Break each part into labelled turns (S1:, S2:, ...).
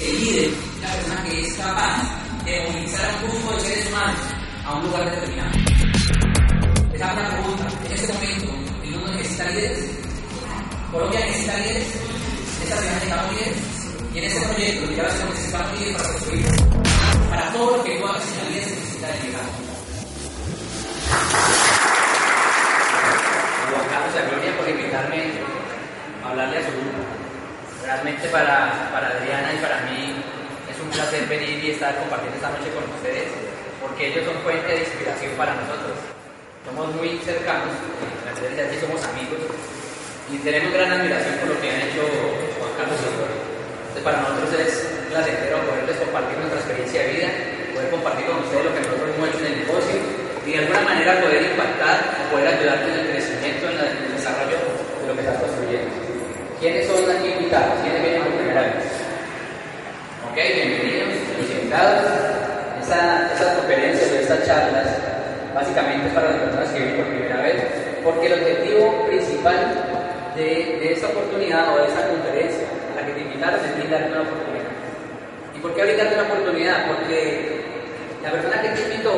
S1: que el líder es la persona que es capaz de movilizar a un grupo de seres humanos a un lugar determinado. Esa es una pregunta. En este momento, ¿el mundo necesita líderes? ¿Colombia necesita líderes? ¿Esta ciudad necesita líderes? Y en este proyecto, ya lo necesitamos líderes para construir. Para todo lo que tú hagas en la se necesita liderazgo.
S2: Juan Carlos a Gloria por invitarme a hablarle a su grupo. Realmente para, para Adriana y para mí es un placer venir y estar compartiendo esta noche con ustedes, porque ellos son fuente de inspiración para nosotros. Somos muy cercanos, la aquí somos amigos y tenemos gran admiración por lo que han hecho Juan Carlos y. Entonces para nosotros es placentero poderles compartir nuestra experiencia de vida, poder compartir con ustedes lo que nosotros hemos hecho en el negocio y de alguna manera poder impactar o poder ayudarte en el crecimiento, en el desarrollo de lo que estás construyendo. ¿Quiénes son aquí invitados? ¿Quiénes vienen por primera vez? Ok, bienvenidos, invitados. Esta, estas conferencias o estas charlas básicamente es para las personas que vienen por primera vez, porque el objetivo principal de, de esta oportunidad o de esta conferencia a la que te invitaron es brindarte una oportunidad. ¿Y por qué brindarte una oportunidad? Porque la persona que te invitó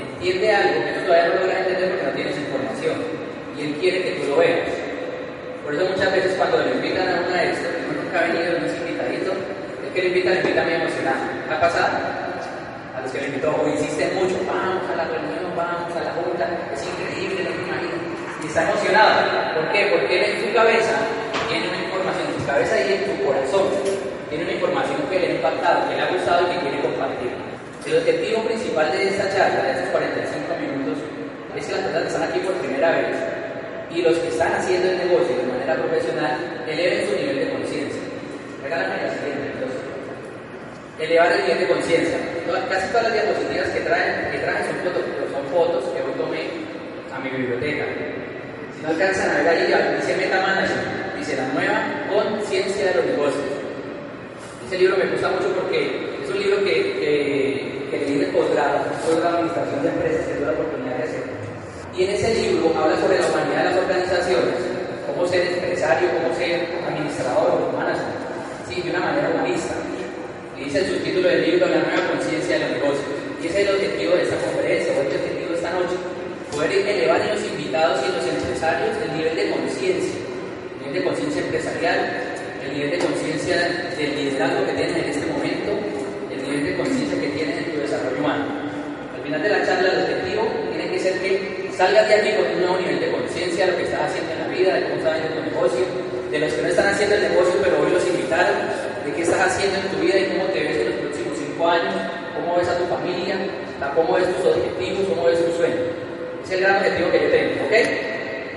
S2: entiende algo que tú todavía no logras entender porque no tienes información y él quiere que tú lo veas. Por eso muchas veces cuando le invitan a una de estos, que nunca ha venido, no es invitadito, el que le invita, le invita muy emocionado. ¿Ha pasado? A los que le invitó, o insisten mucho, vamos a la reunión, vamos a la junta, es increíble lo que imagina. Y está emocionado. ¿Por qué? Porque él en su cabeza tiene una información, en su cabeza y en su corazón, tiene una información que le ha impactado, que le ha gustado y que quiere compartir. El objetivo principal de esta charla, de estos 45 minutos, es que las personas están aquí por primera vez y los que están haciendo el negocio de manera profesional eleven su nivel de conciencia. Regálame la siguiente, entonces. Elevar el nivel de conciencia. Casi todas las diapositivas que traen, que traen son, fotos, son fotos que hoy tomé a mi biblioteca. Si no alcanzan a ver ahí, dice Meta dice la nueva conciencia de los negocios. Ese libro me gusta mucho porque es un libro que, que, que leí posgrado, posgrado de administración de empresas, que la oportunidad de hacer. Y en ese libro habla sobre la humanidad de las organizaciones, cómo ser empresario, cómo ser administrador, management, sí, de una manera humanista. Y dice el subtítulo del libro La nueva conciencia de los negocios. Y ese es el objetivo de esta conferencia, o el objetivo de esta noche, poder elevar en los invitados y en los empresarios el nivel de conciencia, el nivel de conciencia empresarial, el nivel de conciencia del liderazgo que tienen en este momento, el nivel de conciencia que tienen en tu desarrollo humano. Al final de la charla, el objetivo tiene que ser que salgas de aquí con un nuevo nivel de conciencia de lo que estás haciendo en la vida, de cómo estás haciendo tu negocio, de los que no están haciendo el negocio pero hoy los invitaron, de qué estás haciendo en tu vida y cómo te ves en los próximos cinco años, cómo ves a tu familia, cómo ves tus objetivos, cómo ves tus sueños. Ese es el gran objetivo que yo tengo, ¿ok?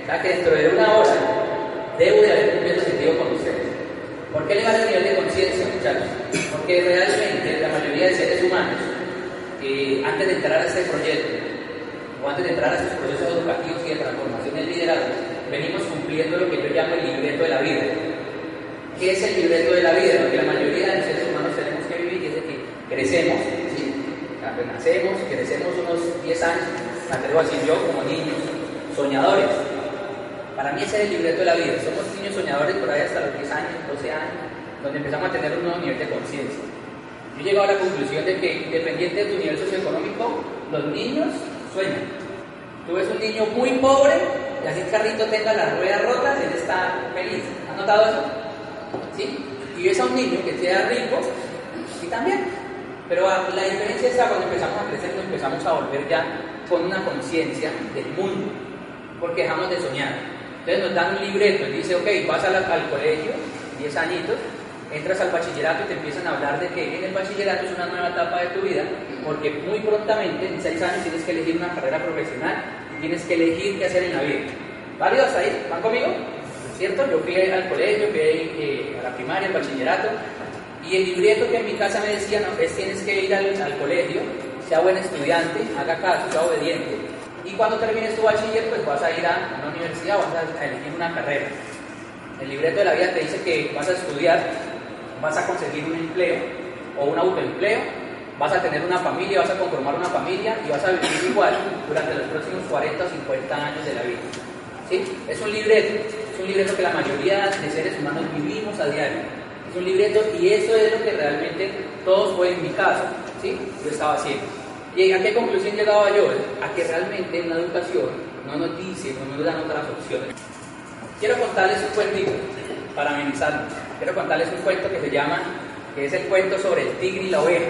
S2: O sea que dentro de una hora debo de haber cumplido el objetivo con ustedes. ¿Por qué elevar el nivel de conciencia, muchachos? Porque realmente la mayoría de seres humanos, eh, antes de entrar a este proyecto, de entrar a estos procesos educativos y de transformación del liderazgo, venimos cumpliendo lo que yo llamo el libreto de la vida. ¿Qué es el libreto de la vida? Lo que la mayoría de los seres humanos tenemos que vivir es de que crecemos, ¿sí? Nacemos, crecemos unos 10 años, me atrevo a decir yo como niños, soñadores. Para mí ese es el libreto de la vida. Somos niños soñadores por ahí hasta los 10 años, 12 años, donde empezamos a tener un nuevo nivel de conciencia. Yo he llegado a la conclusión de que, independiente de tu nivel socioeconómico, los niños sueñan. Tú ves un niño muy pobre y así el carrito tenga las ruedas rotas, él está feliz. ¿Has notado eso? ¿Sí? Y ves a un niño que sea rico y también. Pero la diferencia está cuando empezamos a crecer, nos empezamos a volver ya con una conciencia del mundo, porque dejamos de soñar. Entonces nos dan un libreto y dice, ok, vas al, al colegio, 10 añitos, entras al bachillerato y te empiezan a hablar de que en el bachillerato es una nueva etapa de tu vida, porque muy prontamente, en 6 años, tienes que elegir una carrera profesional y tienes que elegir qué hacer en la vida. ¿Válido hasta ahí? ¿Van conmigo? ¿Cierto? Yo fui al colegio, fui eh, a la primaria, al bachillerato, y el libreto que en mi casa me decía, no, es tienes que ir al, al colegio, sea buen estudiante, haga caso, sea obediente. Y cuando termines tu bachiller, pues vas a ir a una universidad, vas a elegir una carrera. El libreto de la vida te dice que vas a estudiar, vas a conseguir un empleo o un autoempleo, vas a tener una familia, vas a conformar una familia y vas a vivir igual durante los próximos 40 o 50 años de la vida. ¿Sí? Es un libreto, es un libreto que la mayoría de seres humanos vivimos a diario. Es un libreto y eso es lo que realmente todos fue en mi caso, ¿sí? Yo estaba haciendo. ¿Y a qué conclusión llegaba yo? A que realmente en la educación no nos dice, no nos dan otras opciones. Quiero contarles un cuentito para amenizarlo. Quiero contarles un cuento que se llama, que es el cuento sobre el tigre y la oveja.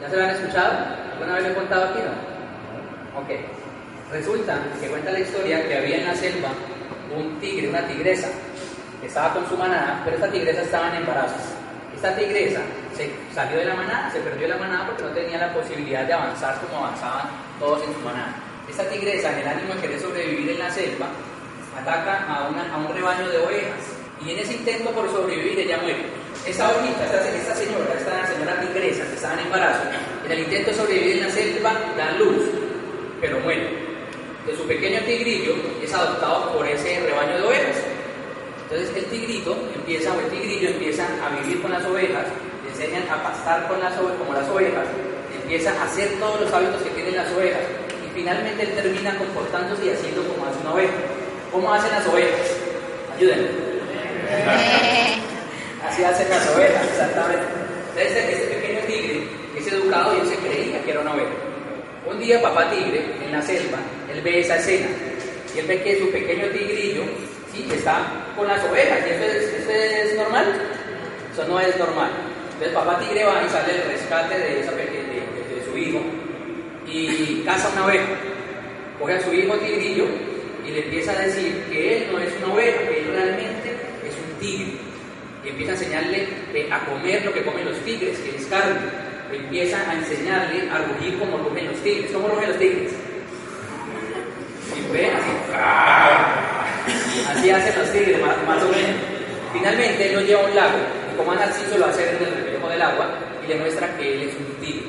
S2: ¿Ya se lo han escuchado? ¿Alguna vez lo he contado aquí, no? Ok. Resulta que cuenta la historia que había en la selva un tigre, una tigresa, que estaba con su manada, pero esta tigresa estaba en embarazo. Esta tigresa se salió de la manada, se perdió de la manada porque no tenía la posibilidad de avanzar como avanzaban todos en su manada. Esta tigresa, en el ánimo de querer sobrevivir en la selva, ataca a un rebaño de ovejas y en ese intento por sobrevivir ella muere. Esta ovejita, esta, señora, esta señora tigresa que estaba en embarazo, en el intento de sobrevivir en la selva, da luz, pero muere. De su pequeño tigrillo es adoptado por ese rebaño de ovejas. Entonces el tigrito empieza, o el tigrillo empieza a vivir con las ovejas, le enseñan a pastar con las ovejas, como las ovejas, empieza a hacer todos los hábitos que tienen las ovejas y finalmente él termina comportándose y haciendo como hace una oveja. ¿Cómo hacen las ovejas? Ayúdenme. Así hacen las ovejas, exactamente. Este, este pequeño tigre es educado y él se creía que era una oveja. Un día papá tigre, en la selva, él ve esa escena y él ve que su pequeño tigrillo sí, está con las ovejas. ¿Y eso es, normal? Eso no es normal. Entonces papá tigre va y sale el rescate de, esa de, de su hijo y caza una oveja. Coge a su hijo tigrillo y le empieza a decir que él no es una oveja, que él realmente tigre. Empieza a enseñarle a comer lo que comen los tigres, que es carne. Empieza a enseñarle a rugir como rugen los tigres. ¿Cómo rugen los tigres? Y ven así. Así hacen los tigres, más, o menos. Finalmente él lo lleva a un lago, y como Narciso lo hace en el reflejo del agua, y le muestra que él es un tigre.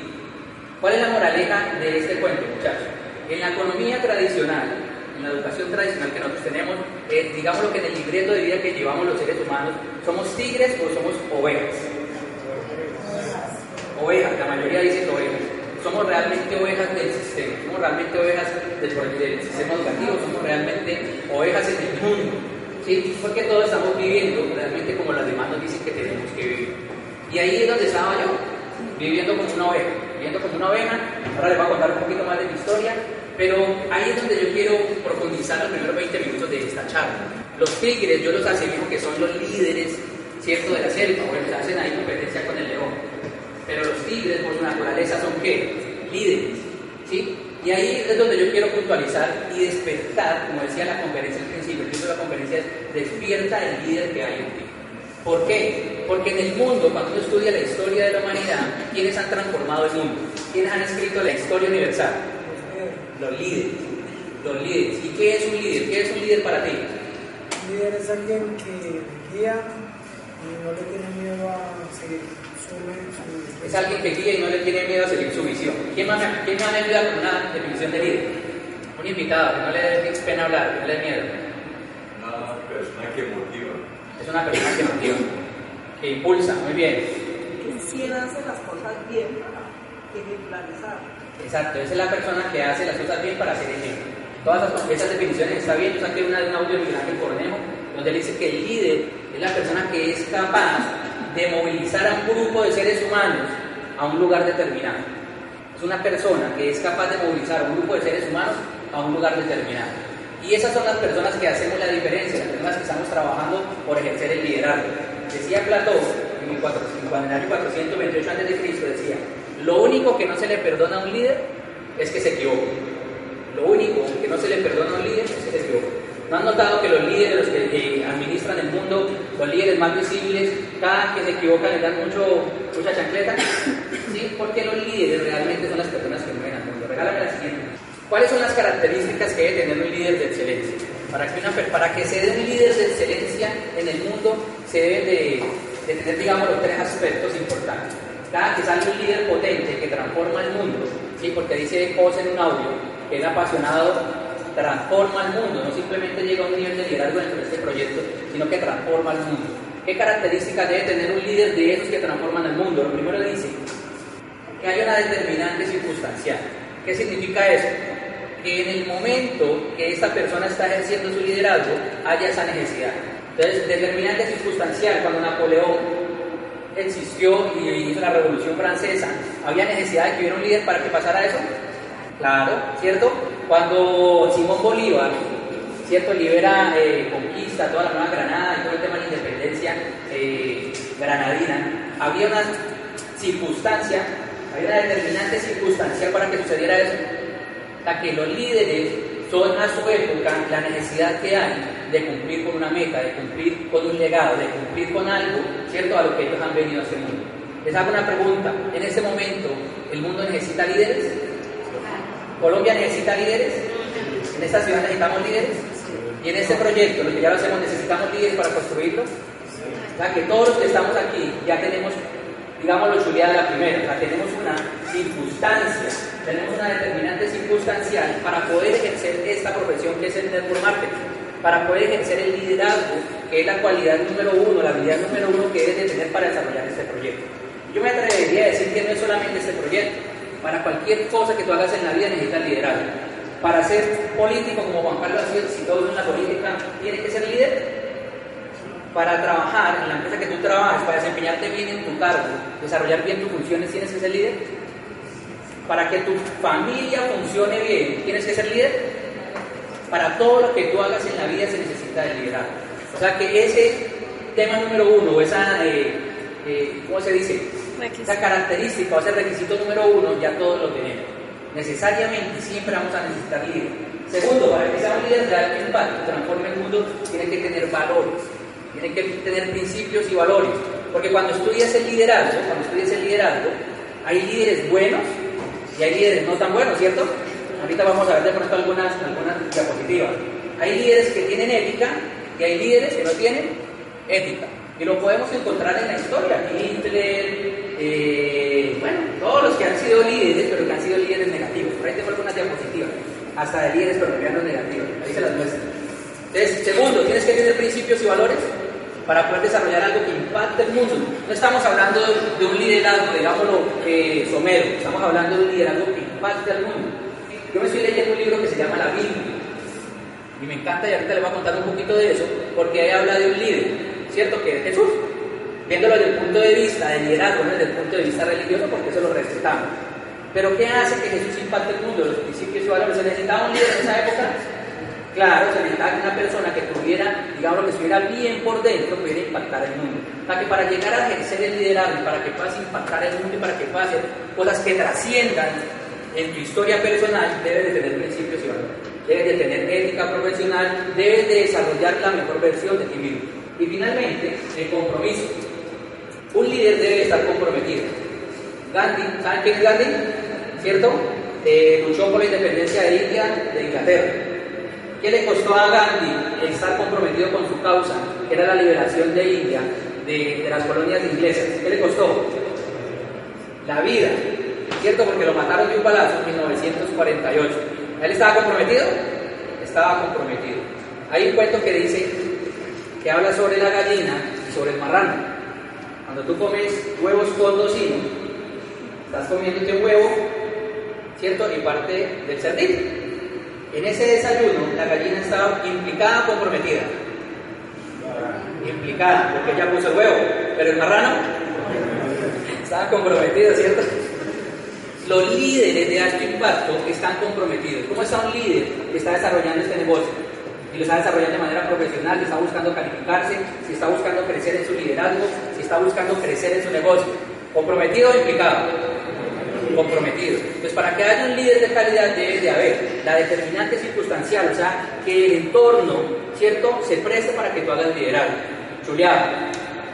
S2: ¿Cuál es la moraleja de este cuento, muchachos? En la economía tradicional, en la educación tradicional que nosotros tenemos, eh, digamos lo que en el libreto de vida que llevamos los seres humanos, ¿somos tigres o somos ovejas? Ovejas, la mayoría dice ovejas. Somos realmente ovejas del sistema, somos realmente ovejas del, sistema educativo, somos realmente ovejas en el mundo. ¿sí? Porque todos estamos viviendo realmente como las demás nos dicen que tenemos que vivir. Y ahí es donde estaba yo, viviendo como una oveja, viviendo como una oveja. Ahora les voy a contar un poquito más de mi historia pero ahí es donde yo quiero profundizar los primeros 20 minutos de esta charla. Los tigres, yo los asemejo que son los líderes, ¿cierto?, de la selva, se hacen ahí competencia con el león. Pero los tigres, por su naturaleza, son qué? Líderes, ¿sí? Y ahí es donde yo quiero puntualizar y despertar, como decía la conferencia al principio, el de la conferencia es Despierta el líder que hay en ti. ¿Por qué? Porque en el mundo, cuando uno estudia la historia de la humanidad, ¿quiénes han transformado el mundo? ¿Quiénes han escrito la historia universal? Los líderes. Los líderes. ¿Y qué es un líder? ¿Qué es un líder para ti?
S3: Un líder es alguien que guía y no le tiene miedo a seguir su,
S2: Es alguien que guía y no le tiene miedo a seguir su visión. ¿Quién más, quién me va a ayudar con una definición de líder? Un invitado, que no le dé pena hablar, que no le dé miedo.
S4: Una persona que motiva.
S2: Es una persona que motiva, que impulsa, muy bien.
S5: Que si hace las cosas bien para ejemplarizar.
S2: Exacto, esa es la persona que hace las cosas bien para hacer ejemplo. Todas esas, definiciones está bien. Yo saqué una de un audio de Miguel Ángel Cornejo, donde dice que el líder es la persona que es capaz de movilizar a un grupo de seres humanos a un lugar determinado. Es una persona que es capaz de movilizar a un grupo de seres humanos a un lugar determinado. Y esas son las personas que hacemos la diferencia, las personas que estamos trabajando por ejercer el liderazgo. Decía Platón, en el año 428 a.C., decía, lo único que no se le perdona a un líder es que se equivoque. Lo único que no se le perdona a un líder es que se equivoque. ¿No han notado que los líderes, los que, administran el mundo, los líderes más visibles, cada que se equivocan le dan mucho, mucha chancleta? ¿Sí? Porque los líderes realmente son las personas que mueven al mundo. Regálame la siguiente. ¿Cuáles son las características que debe tener un líder de excelencia? Para que, una, para que se dé un líder de excelencia en el mundo, se deben de, de tener, digamos, los tres aspectos importantes. Cada que sale un líder potente que transforma el mundo, ¿sí? porque dice José en un audio, que es apasionado, transforma el mundo, no simplemente llega a un nivel de liderazgo dentro de este proyecto, sino que transforma el mundo. ¿Qué características debe tener un líder de esos que transforman el mundo? Lo primero dice que hay una determinante circunstancial. ¿Qué significa eso? Que en el momento que esta persona está ejerciendo su liderazgo haya esa necesidad. Entonces, determinante circunstancial, cuando Napoleón existió y hizo la Revolución Francesa, ¿había necesidad de que hubiera un líder para que pasara eso? Claro, ¿cierto? Cuando Simón Bolívar, ¿cierto? Libera, eh, conquista toda la Nueva Granada y todo el tema de la independencia eh, granadina, había una circunstancia, había una determinante circunstancia para que sucediera eso. La que los líderes son a su época la necesidad que hay de cumplir con una meta, de cumplir con un legado, de cumplir con algo, ¿cierto? A lo que ellos han venido a este mundo. Les hago una pregunta. En este momento, ¿el mundo necesita líderes? ¿Colombia necesita líderes? ¿En esta ciudad necesitamos líderes? Y en este proyecto, lo que ya lo hacemos, necesitamos líderes para construirlo. O sea, que todos los que estamos aquí ya tenemos, digamos, lo chuleada la primera, o sea, tenemos una circunstancia, tenemos una determinante circunstancial para poder ejercer esta profesión que es el network marketing, para poder ejercer el liderazgo, que es la cualidad número uno, la habilidad número uno que debes de tener para desarrollar este proyecto. Yo me atrevería a decir que no es solamente este proyecto, para cualquier cosa que tú hagas en la vida necesitas liderazgo. Para ser político como Juan Carlos ha sido exitoso en la política, tiene que ser líder. Para trabajar en la empresa que tú trabajas, para desempeñarte bien en tu cargo, desarrollar bien tus funciones, tienes que ser líder. Para que tu familia funcione bien, tienes que ser líder. Para todo lo que tú hagas en la vida se necesita el liderazgo. O sea que ese tema número uno, o esa, eh, eh, ¿cómo se dice? Esa característica o ese requisito número uno, ya todos lo tenemos. Necesariamente siempre vamos a necesitar líderes. Segundo, para que sea un líder de alto impacto, transforme el mundo, tiene que tener valores, tiene que tener principios y valores. Porque cuando estudias el liderazgo, cuando estudias el liderazgo, hay líderes buenos y hay líderes no tan buenos, ¿cierto? Ahorita vamos a ver de pronto algunas, algunas diapositivas. Hay líderes que tienen ética y hay líderes que no tienen ética. Y lo podemos encontrar en la historia. Hitler, eh, bueno, todos los que han sido líderes, pero que han sido líderes negativos. Por ahí tengo algunas diapositivas, hasta de líderes colombianos negativos. Ahí se las muestro. Entonces, segundo, tienes que tener principios y valores para poder desarrollar algo que impacte el mundo. No estamos hablando de, un liderazgo, digámoslo, eh, somero, estamos hablando de un liderazgo que impacte al mundo. Yo me estoy leyendo un libro que se llama La Biblia. Y me encanta, y ahorita les voy a contar un poquito de eso, porque ahí habla de un líder, ¿cierto? Que es Jesús. Viéndolo desde el punto de vista de liderazgo, no desde el punto de vista religioso, porque eso lo respetamos. Pero ¿qué hace que Jesús impacte el mundo? Los principios y valores. ¿Se necesitaba un líder en esa época? Claro, se necesitaba una persona que tuviera, digamos, que estuviera bien por dentro, pudiera impactar el mundo. Para que para llegar a ejercer el liderazgo, para que puedas impactar el mundo y para que puedas hacer cosas que trasciendan en tu historia personal, debes de tener principios y valores. Debes de tener ética profesional, debes de desarrollar la mejor versión de ti mismo. Y finalmente, el compromiso. Un líder debe estar comprometido. Gandhi, ¿saben quién es Gandhi? ¿Cierto? Eh, luchó por la independencia de India, de Inglaterra. ¿Qué le costó a Gandhi estar comprometido con su causa, que era la liberación de India, de, de las colonias inglesas? ¿Qué le costó? La vida, ¿cierto? Porque lo mataron de un palacio en 1948. ¿Él estaba comprometido? Estaba comprometido. Hay un cuento que dice, que habla sobre la gallina y sobre el marrano. Cuando tú comes huevos con tocino, estás comiéndote un huevo, ¿cierto? Y parte del cerdito. En ese desayuno, la gallina estaba implicada comprometida. Implicada, porque ella puso el huevo, pero el marrano estaba comprometido, ¿cierto? Los líderes de alto impacto están comprometidos. ¿Cómo está un líder que está desarrollando este negocio? Y lo está desarrollando de manera profesional, que está buscando calificarse, si está buscando crecer en su liderazgo, si está buscando crecer en su negocio. ¿Comprometido o implicado? Comprometido. Entonces, para que haya un líder de calidad debe de haber la determinante circunstancial, o sea, que el entorno, ¿cierto?, se preste para que tú hagas liderazgo. Chuleado.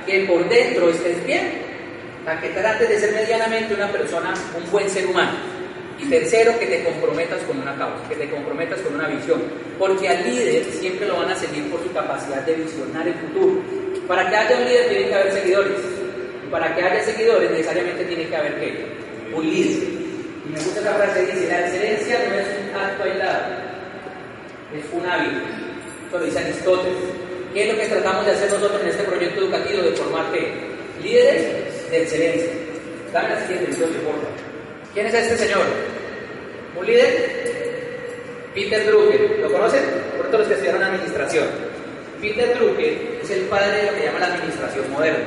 S2: Que por dentro estés bien, para que trates de ser medianamente una persona, un buen ser humano. Y tercero, que te comprometas con una causa, que te comprometas con una visión. Porque al líder siempre lo van a seguir por su capacidad de visionar el futuro. Para que haya un líder tiene que haber seguidores. Y para que haya seguidores necesariamente tiene que haber ¿qué? Líder. Y me gusta esa frase, dice, la excelencia no es un acto aislado, es un hábito. Esto lo dice Aristóteles. ¿Qué es lo que tratamos de hacer nosotros en este proyecto educativo de formar ¿qué? líderes de excelencia? Dame la siguiente visión, por favor. ¿Quién es este señor? ¿Un líder? Peter Drucker. ¿Lo conocen? Por todos los que estudiaron administración. Peter Drucker es el padre de lo que llama la administración moderna.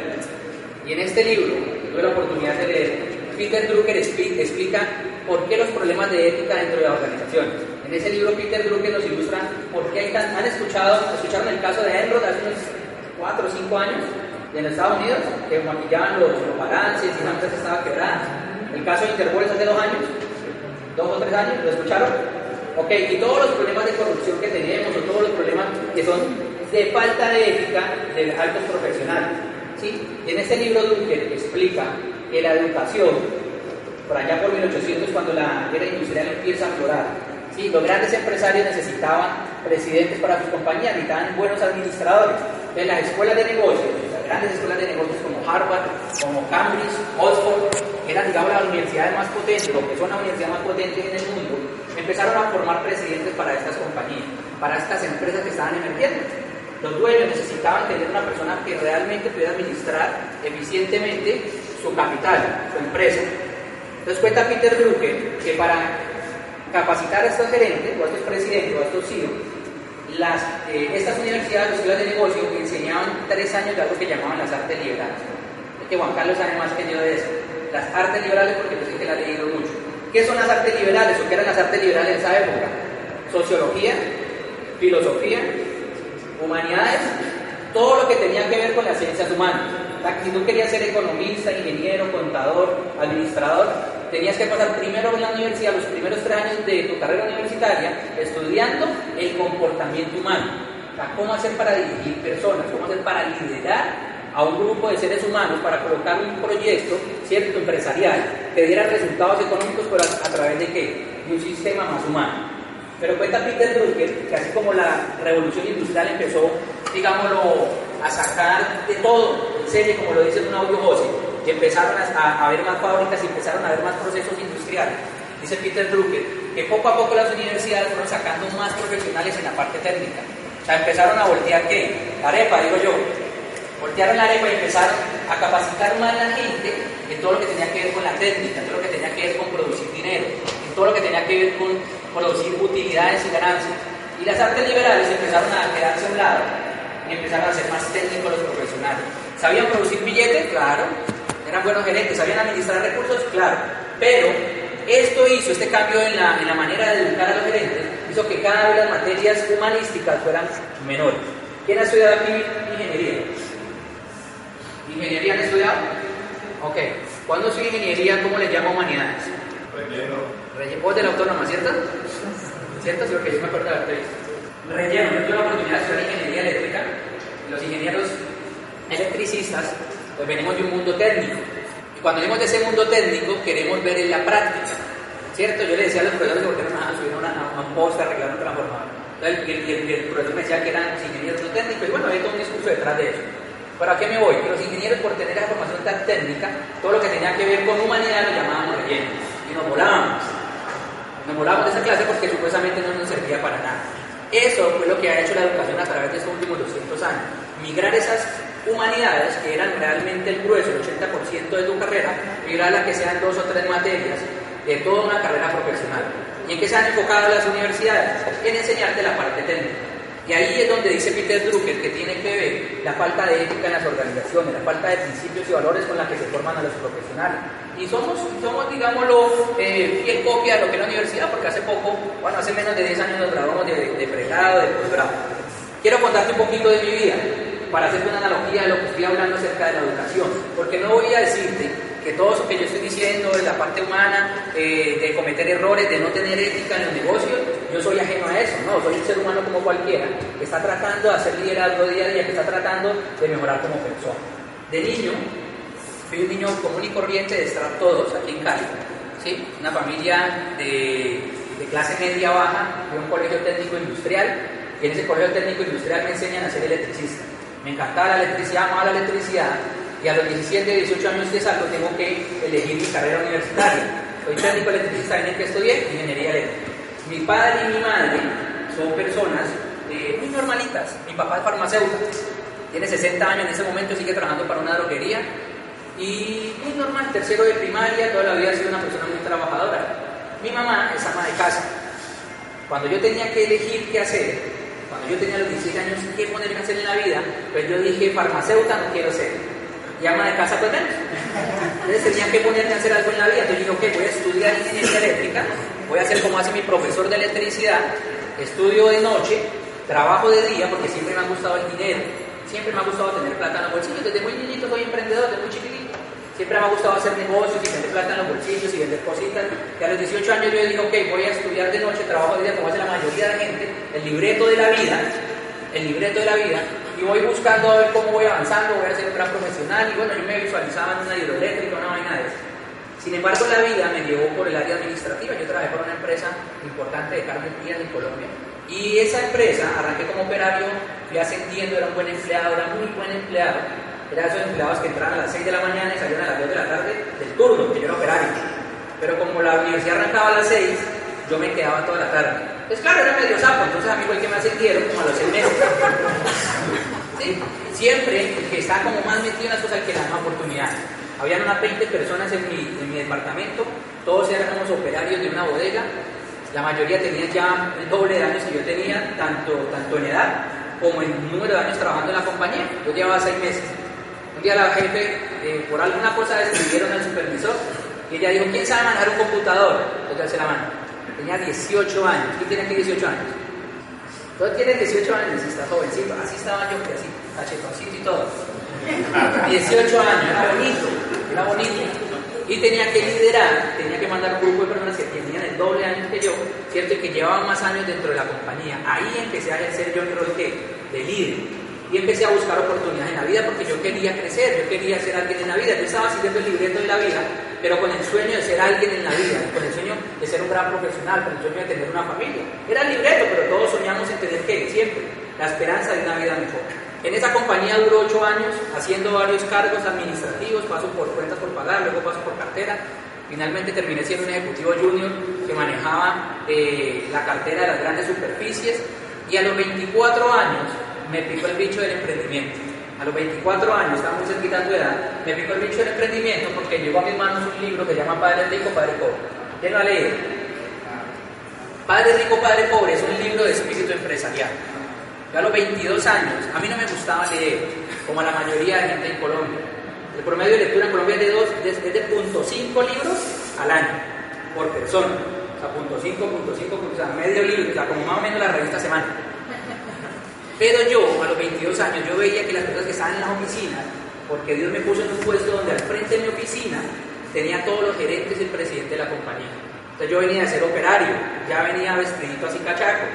S2: Y en este libro, que tuve la oportunidad de leer, Peter Drucker expli- explica por qué los problemas de ética dentro de las organizaciones. En ese libro Peter Drucker nos ilustra por qué hay tan... ¿Han escuchado, escucharon el caso de Enron hace unos 4 o 5 años en Estados Unidos? Que maquillaban los, los balances y la empresa estaba quebrada. El caso de Interpol hace dos años, dos o tres años, ¿lo escucharon? Ok, y todos los problemas de corrupción que tenemos, o todos los problemas que son de falta de ética de altos profesionales. ¿sí? En este libro Dunker explica que la educación, por allá por 1800, cuando la era industrial empieza a aflorar, ¿sí? los grandes empresarios necesitaban presidentes para sus compañías, necesitaban buenos administradores. En las escuelas de negocios, las grandes escuelas de negocios como Harvard, como Cambridge, Oxford, eran, digamos, las universidades más potentes, o que son las universidades más potentes en el mundo, empezaron a formar presidentes para estas compañías, para estas empresas que estaban emergiendo. Los dueños necesitaban tener una persona que realmente pudiera administrar eficientemente su capital, su empresa. Entonces cuenta Peter Drucker que para capacitar a estos gerentes, o a estos presidentes, o a estos CEOs, las, eh, estas universidades, las escuelas de negocio, enseñaban tres años de algo que llamaban las artes liberales. Es que Juan Carlos sabe más que yo de eso. Las artes liberales, porque yo sé que la he leído mucho. ¿Qué son las artes liberales o qué eran las artes liberales en esa época? Sociología, filosofía, humanidades, todo lo que tenía que ver con las ciencias humanas. Si tú querías ser economista, ingeniero, contador, administrador, tenías que pasar primero en la universidad, los primeros tres años de tu carrera universitaria, estudiando el comportamiento humano. Sea, cómo hacer para dirigir personas, cómo hacer para liderar a un grupo de seres humanos para colocar un proyecto, cierto, empresarial, que diera resultados económicos, pero a, a través de qué? De un sistema más humano. Pero cuenta Peter Drucker que así como la revolución industrial empezó, digámoslo, a sacar de todo, serie, como lo dice un audio José, que empezaron a, a, ver más fábricas y empezaron a ver más procesos industriales. Dice Peter Drucker que poco a poco las universidades fueron sacando más profesionales en la parte técnica. O sea, empezaron a voltear qué? La arepa, digo yo. Voltearon la arepa y empezaron a capacitar más a la gente en todo lo que tenía que ver con la técnica, en todo lo que tenía que ver con producir dinero, en todo lo que tenía que ver con producir utilidades y ganancias. Y las artes liberales empezaron a quedarse a un lado y empezaron a ser más técnicos los profesionales. ¿Sabían producir billetes? Claro. ¿Eran buenos gerentes? ¿Sabían administrar recursos? Claro. Pero esto hizo, este cambio en la, en la manera de educar a los gerentes, hizo que cada vez las materias humanísticas fueran menores. ¿Quién ha estudiado aquí ingeniería? ¿Ingeniería han estudiado? Ok. ¿Cuándo soy ingeniería, cómo le llamo humanidades?
S4: Relleno.
S2: Relleno. Vos de la autónoma, ¿cierto? ¿Cierto? Sí, porque yo me acuerdo de la entrevista. Relleno. Yo tuve la oportunidad de estudiar ingeniería eléctrica. Los ingenieros electricistas, pues venimos de un mundo técnico. Y cuando venimos de ese mundo técnico, queremos ver en la práctica. ¿Cierto? Yo le decía a los profesores que volvieron a subir una, a un poste, arreglar un transformador. El, profesor me decía que eran ingenieros no técnicos, y bueno, había todo un discurso detrás de eso. ¿Para qué me voy? Los ingenieros, por tener la formación tan técnica, todo lo que tenía que ver con humanidad lo llamábamos relleno. Y nos volábamos. Nos volábamos de esa clase porque supuestamente no nos servía para nada. Eso fue lo que ha hecho la educación a través de estos últimos 200 años. Migrar esas humanidades, que eran realmente el grueso, el 80% de tu carrera, migrarlas que sean dos o tres materias de toda una carrera profesional. ¿Y en qué se han enfocado las universidades? En enseñarte la parte técnica. Y ahí es donde dice Peter Drucker que tiene que ver la falta de ética en las organizaciones, la falta de principios y valores con la que se forman a los profesionales. Y somos, somos digámoslo, eh, fiel copia de lo que es la universidad, porque hace poco, bueno, hace menos de 10 años nos graduamos de, de pregrado, de posgrado. Quiero contarte un poquito de mi vida, para hacerte una analogía de lo que estoy hablando acerca de la educación, porque no voy a decirte que todo eso que yo estoy diciendo de la parte humana, eh, de cometer errores, de no tener ética en los negocios, yo soy ajeno a eso, no, soy un ser humano como cualquiera, que está tratando de hacer liderazgo día a día, que está tratando de mejorar como persona. De niño, fui un niño común y corriente de estar todos aquí en Cali, ¿sí? una familia de, de clase media baja, de un colegio técnico industrial, y en ese colegio técnico industrial me enseñan a ser electricista. Me encantaba la electricidad, amaba la electricidad, y a los 17, 18 años que salgo tengo que elegir mi carrera universitaria. Soy técnico electricista, en el que estudié ingeniería eléctrica. Mi padre y mi madre son personas eh, muy normalitas. Mi papá es farmacéutico, tiene 60 años en ese momento, sigue trabajando para una droguería y muy normal, tercero de primaria, toda la vida ha sido una persona muy trabajadora. Mi mamá es ama de casa. Cuando yo tenía que elegir qué hacer, yo tenía los 16 años, qué ponerme a hacer en la vida, pues yo dije, farmacéutica no quiero ser. y ama de casa pues menos. Entonces tenía que ponerme a hacer algo en la vida. Entonces dije, ok, voy a estudiar ingeniería eléctrica, voy a hacer como hace mi profesor de electricidad, estudio de noche, trabajo de día porque siempre me ha gustado el dinero, siempre me ha gustado tener plata en los bolsillos. Desde muy niñito soy emprendedor, desde muy chiquitito. Siempre me ha gustado hacer negocios y tener plata en los bolsillos y vender cositas. Y a los 18 años yo dije, ok, voy a estudiar de noche, trabajo de día, como hace la mayoría de la gente, el libreto de la vida, el libreto de la vida, y voy buscando a ver cómo voy avanzando, voy a ser un gran profesional, y bueno, yo me visualizaba en una hidroeléctrica, una vaina de eso. Sin embargo, la vida me llevó por el área administrativa. Yo trabajé para una empresa importante de carne frías en Colombia. Y esa empresa, arranqué como operario, fui ascendiendo, era un buen empleado, era muy buen empleado. Era esos empleados que entraban a las 6 de la mañana y salían a las 2 de la tarde del turno, que yo era operario. Pero como la universidad arrancaba a las 6, yo me quedaba toda la tarde. Pues claro, era medio sapo, entonces a mí fue el que me ascendieron como a los 6 meses. Siempre el que está como más metido en las cosas, que le dan una oportunidad. Habían unas 20 personas en mi, en mi departamento, todos éramos operarios de una bodega, la mayoría tenían ya el doble de años que yo tenía, tanto, tanto en edad como en número de años trabajando en la compañía. Yo llevaba seis meses. Un día la jefe, eh, por alguna cosa, escribieron al supervisor y ella dijo, ¿quién sabe manejar un computador? Entonces la mano. Tenía 18 años. ¿Quién tiene aquí 18 años? Todos tienen 18 años y está jovencito. Así estaba yo, que así, cachetoncito y todo. 18 años, era bonito, era bonito. Y tenía que liderar, tenía que mandar un grupo de personas que tenían el doble años que yo, ¿cierto? Y que llevaban más años dentro de la compañía. Ahí empecé a ejercer yo mi rol de líder. Y empecé a buscar oportunidades en la vida porque yo quería crecer, yo quería ser alguien en la vida. Yo estaba siguiendo el libreto de la vida, pero con el sueño de ser alguien en la vida, con el sueño de ser un gran profesional, con el sueño de tener una familia. Era el libreto, pero todos soñamos en tener que siempre la esperanza de una vida mejor. En esa compañía duró ocho años haciendo varios cargos administrativos, paso por cuentas por pagar, luego paso por cartera. Finalmente terminé siendo un ejecutivo junior que manejaba eh, la cartera de las grandes superficies y a los 24 años me picó el bicho del emprendimiento. A los 24 años, estaba muy cerquita de tu edad, me picó el bicho del emprendimiento porque llegó a mis manos un libro que se llama Padre Rico, Padre Pobre. ¿Quién lo ha leído? Padre Rico, Padre Pobre es un libro de espíritu empresarial. Yo a los 22 años, a mí no me gustaba leer, como a la mayoría de gente en Colombia. El promedio de lectura en Colombia es de, dos, de cinco libros al año, por persona. O sea, punto cinco, punto cinco, punto, o sea, medio libro, o sea, como más o menos la revista semana. Pero yo, a los 22 años, yo veía que las personas que estaban en las oficinas, porque Dios me puso en un puesto donde al frente de mi oficina tenía todos los gerentes y el presidente de la compañía. Entonces yo venía a ser operario, ya venía vestidito así cachaco.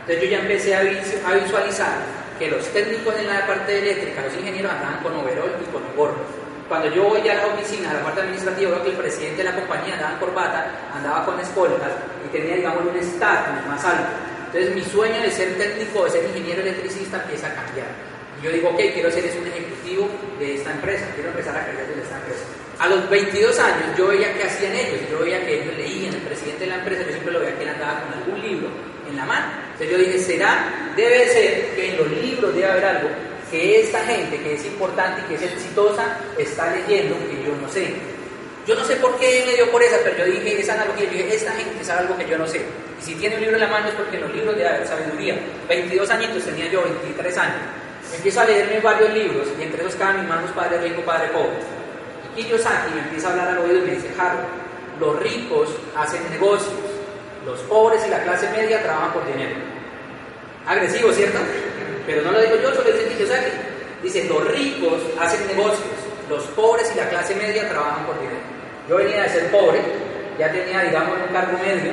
S2: Entonces yo ya empecé a, visualizar que los técnicos en la parte eléctrica, los ingenieros andaban con overol y con gorro. Cuando yo voy a la oficina, a la parte administrativa, veo que el presidente de la compañía andaba en corbata, andaba con escoltas y tenía, digamos, un estatus más alto. Entonces mi sueño de ser técnico, de ser ingeniero electricista empieza a cambiar. Y yo digo, ok, quiero ser un ejecutivo de esta empresa, quiero empezar a crecer de esta empresa. A los 22 años yo veía que hacían ellos, yo veía que ellos leían, el presidente de la empresa, yo siempre lo veía que él andaba con algún libro en la mano. Entonces yo dije, será, debe ser que en los libros debe haber algo que esta gente que es importante y que es exitosa está leyendo que yo no sé. Yo no sé por qué me dio por esa, pero yo dije esa analogía, dije, esta gente sabe algo que yo no sé. Y si tiene un libro en la mano es porque los libros haber sabiduría. 22 añitos tenía yo, 23 años. Empiezo a leerme varios libros y entre esos estaban mis manos Padre Rico, Padre Pobre. Y Kiyosaki me empieza a hablar al oído y me dice, Harold, los ricos hacen negocios, los pobres y la clase media trabajan por dinero. Agresivo, ¿cierto? Pero no lo digo yo, solo dice Kiyosaki. Dice, los ricos hacen negocios, los pobres y la clase media trabajan por dinero. Yo venía de ser pobre, ya tenía, digamos, un cargo medio,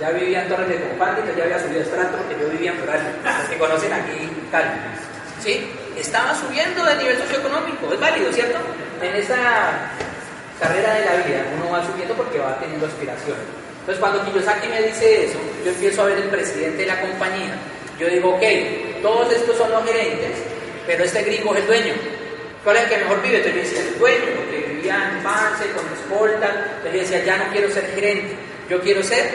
S2: ya vivía en Torres de Compante, ya había subido estrato porque yo vivía en Floral, los que conocen aquí Cali. ¿Sí? Estaba subiendo de nivel socioeconómico, es válido, ¿cierto? En esa carrera de la vida uno va subiendo porque va teniendo aspiraciones. Entonces cuando Kiyosaki me dice eso, yo empiezo a ver el presidente de la compañía. Yo digo, ok, todos estos son los gerentes, pero este gringo es el dueño. ¿Cuál es el que mejor vive? Entonces yo decía, el dueño, porque vivía en Pance, con escolta. Entonces yo decía, ya no quiero ser gerente, yo quiero ser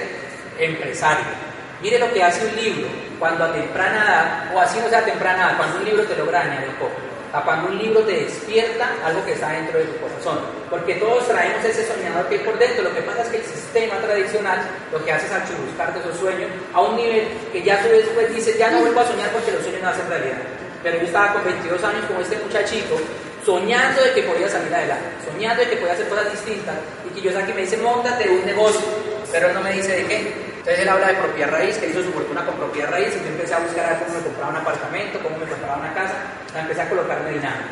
S2: empresario. Mire lo que hace un libro cuando a temprana edad, o así no sea temprana edad, cuando un libro te logra añadir poco, a cuando un libro te despierta algo que está dentro de tu corazón. Porque todos traemos ese soñador que hay por dentro. Lo que pasa es que el sistema tradicional lo que hace es achurruscarte esos sueños a un nivel que ya tú después dices, ya no vuelvo a soñar porque los sueños no hacen realidad. Pero yo estaba con 22 años como este muchachito, soñando de que podía salir adelante, soñando de que podía hacer cosas distintas, y Kiyosaki me dice, montate un negocio, pero él no me dice de qué. Entonces él habla de propiedad raíz, que hizo su fortuna con propiedad raíz, y yo empecé a buscar a ver cómo me compraba un apartamento, cómo me compraba una casa, o empecé a colocarme dinámico.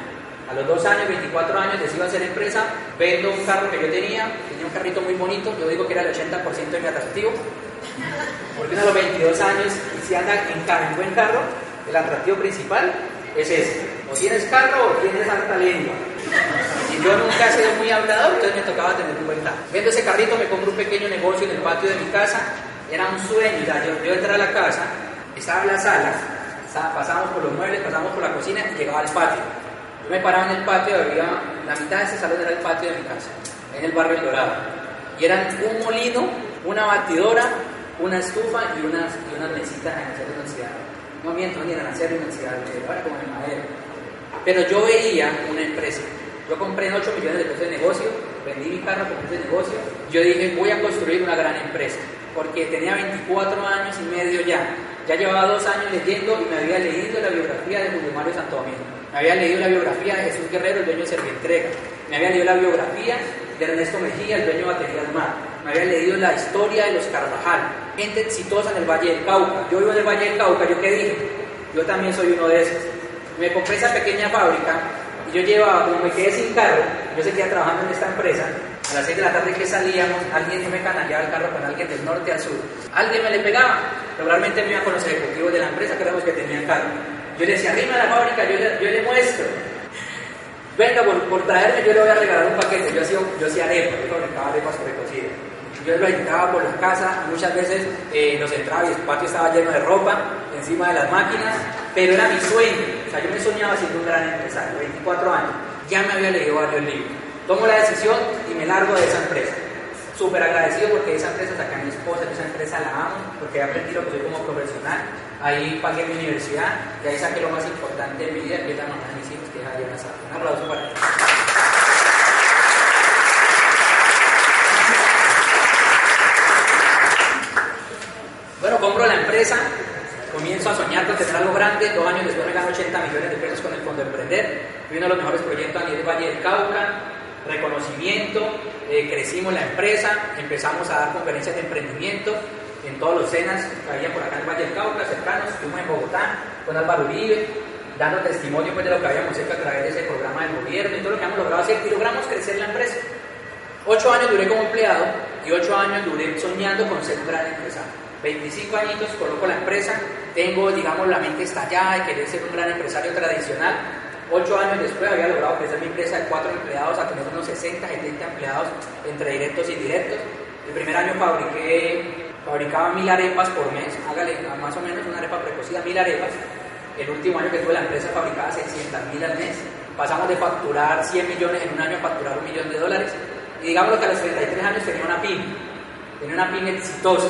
S2: A los dos años, 24 años, decido hacer empresa, vendo un carro que yo tenía, tenía un carrito muy bonito, yo digo que era el 80% de mi atractivo, porque a los 22 años, si anda en, en buen carro, el atractivo principal es ese. O tienes carro o tienes alta lengua. Y yo nunca he sido muy hablador, entonces me tocaba tener un buen carro. Vendo ese carrito, me compro un pequeño negocio en el patio de mi casa. Era un sueño, yo, entré a la casa, estaba en la sala, pasábamos por los muebles, pasábamos por la cocina y llegaba al patio. Yo me paraba en el patio, había, la mitad de ese salón era el patio de mi casa, en el barrio El Dorado. Y eran un molino, una batidora, una estufa y unas, mesitas en el universidad no miento, ni en la universidad, ahora como en madera. Pero yo veía una empresa. Yo compré en 8 millones de pesos de negocio, vendí mi carro con ese negocio. Yo dije, voy a construir una gran empresa, porque tenía 24 años y medio ya. Ya llevaba dos años leyendo y me había leído la biografía de Julio Mario Santo Domingo. Me había leído la biografía de Jesús Guerrero, el dueño de Servientrega. Me había leído la biografía de Ernesto Mejía, el dueño de Baterías Mar. Me había leído la historia de los Carvajal, gente exitosa en el Valle del Cauca. Yo vivo en el Valle del Cauca, ¿yo qué dije? Yo también soy uno de esos. Me compré esa pequeña fábrica y yo llevaba, como me quedé sin carro, yo seguía trabajando en esta empresa. A las 6 de la tarde que salíamos, alguien me canallaba el carro con alguien del norte al sur. Alguien me le pegaba. Regularmente me iba con los ejecutivos de la empresa, que eran los que tenían carro. Yo le decía, arriba a la fábrica, yo le, yo le muestro. Venga, por, por, traerme yo le voy a regalar un paquete. Yo hacía, yo hacía arepas, yo fabricaba arepas precocidas. Yo lo entraba por la casa, muchas veces eh, nos entraba y el patio estaba lleno de ropa encima de las máquinas, pero era mi sueño. O sea, yo me soñaba siendo un gran empresario, 24 años. Ya me había leído varios libros. Tomo la decisión y me largo de esa empresa. Súper agradecido porque esa empresa saca a mi esposa, esa empresa la amo, porque he aprendido que soy como profesional. Ahí pagué mi universidad y ahí saqué lo más importante de mi vida, que es la mamá de mis hijos, que es Adriana Sá. Un aplauso para ella. Bueno, compro la empresa, comienzo a soñar con tener algo grande, dos años después me gano 80 millones de pesos con el Fondo Emprender, fui uno de los mejores proyectos a nivel Valle del Cauca, reconocimiento, eh, crecimos la empresa, empezamos a dar conferencias de emprendimiento en todos los cenas que había por acá en el Valle del Cauca, cercanos, estuvimos en Bogotá con Álvaro Uribe, dando testimonio pues, de lo que habíamos hecho a través de ese programa del gobierno y todo lo que hemos logrado hacer y logramos crecer la empresa. Ocho años duré como empleado y ocho años duré soñando con ser un gran empresario. 25 añitos coloco la empresa, tengo, digamos, la mente estallada de querer ser un gran empresario tradicional. Ocho años después había logrado crecer mi empresa de cuatro empleados a tener unos 60, 70 empleados entre directos y indirectos. El primer año fabriqué, fabricaba mil arepas por mes, hágale más o menos una arepa precocida, mil arepas. El último año que tuve la empresa fabricaba 600 mil al mes. Pasamos de facturar 100 millones en un año a facturar un millón de dólares. Y digamos que a los 33 años tenía una pyme, tenía una pyme exitosa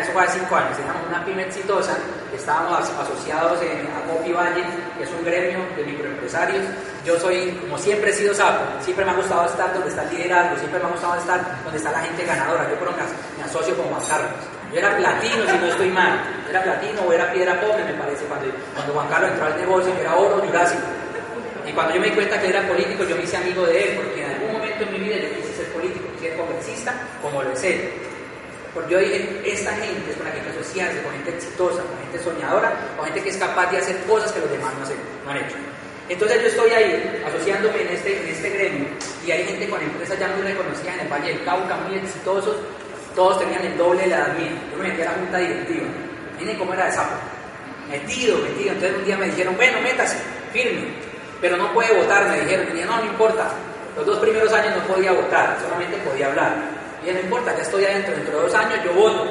S2: eso fue hace cinco años, teníamos una pyme exitosa, estábamos asociados en Acopi Valle, que es un gremio de microempresarios. Yo soy, como siempre he sido sapo, siempre me ha gustado estar donde está el liderazgo, siempre me ha gustado estar donde está la gente ganadora. Yo por me asocio con Juan Carlos. Yo era platino, si no estoy mal. Era platino o era piedra pobre, me parece, cuando, cuando Juan Carlos entró al negocio, que era oro jurásico. Y cuando yo me di cuenta que era político, yo me hice amigo de él, porque en algún momento en mi vida yo quise ser político, ser congresista, como lo es él. Porque yo dije, esta gente es con que que asociarse, con gente exitosa, con gente soñadora, con gente que es capaz de hacer cosas que los demás no, hacen, no han hecho. Entonces yo estoy ahí asociándome en este, en este gremio y hay gente con empresas ya muy reconocidas en el Valle del Cauca, muy exitosos, todos tenían el doble de la edad mía. Yo me metí a la junta directiva. Miren cómo era de sapo. Metido, metido. Entonces un día me dijeron, bueno, métase, firme. Pero no puede votar, me dijeron. Y dije, no, no importa. Los dos primeros años no podía votar, solamente podía hablar. Y no importa, ya estoy adentro, dentro de dos años yo voto.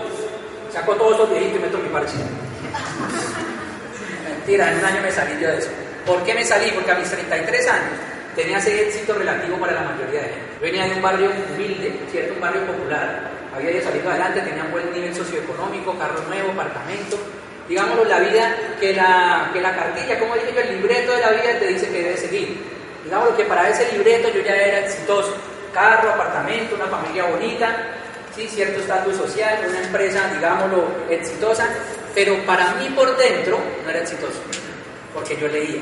S2: Saco todos esos viejitos y meto mi parche. Mentira, en un año me salí yo de eso. ¿Por qué me salí? Porque a mis 33 años tenía ese éxito relativo para la mayoría de gente. Venía de un barrio humilde, ¿cierto? Un barrio popular. Había ido saliendo adelante, tenía un buen nivel socioeconómico, carro nuevo, apartamento. Digámoslo, la vida que la, que la cartilla, como dije yo, el libreto de la vida te dice que debe seguir. Digámoslo que para ese libreto yo ya era exitoso carro, apartamento, una familia bonita, ¿sí? cierto estatus social, una empresa, digámoslo, exitosa, pero para mí por dentro no era exitoso, porque yo leía.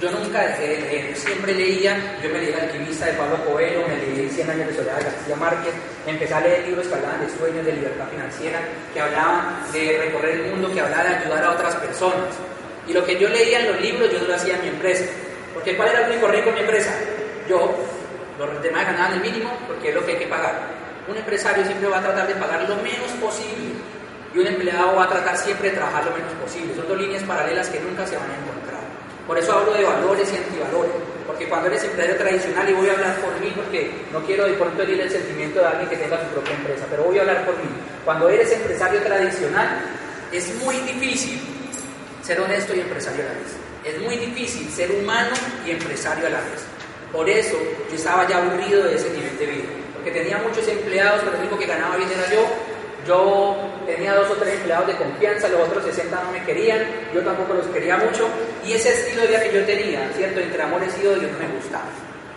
S2: Yo nunca dejé de leer, siempre leía, yo me leí El alquimista de Pablo Coelho, me leí Cien años de soledad de García Márquez, empecé a leer libros que hablaban de sueños, de libertad financiera, que hablaban de recorrer el mundo, que hablaban de ayudar a otras personas. Y lo que yo leía en los libros, yo lo hacía en mi empresa. Porque ¿cuál era el único rico en mi empresa? Yo. Los demás ganaban el mínimo porque es lo que hay que pagar. Un empresario siempre va a tratar de pagar lo menos posible y un empleado va a tratar siempre de trabajar lo menos posible. Son dos líneas paralelas que nunca se van a encontrar. Por eso hablo de valores y antivalores, porque cuando eres empresario tradicional, y voy a hablar por mí, porque no quiero de pronto herir el sentimiento de alguien que tenga su propia empresa, pero voy a hablar por mí. Cuando eres empresario tradicional, es muy difícil ser honesto y empresario a la vez. Es muy difícil ser humano y empresario a la vez. Por eso yo estaba ya aburrido de ese nivel de vida, porque tenía muchos empleados, pero el único que ganaba bien era yo, yo tenía dos o tres empleados de confianza, los otros 60 no me querían, yo tampoco los quería mucho, y ese estilo de vida que yo tenía, ¿cierto? Entre amores y odio no me gustaba.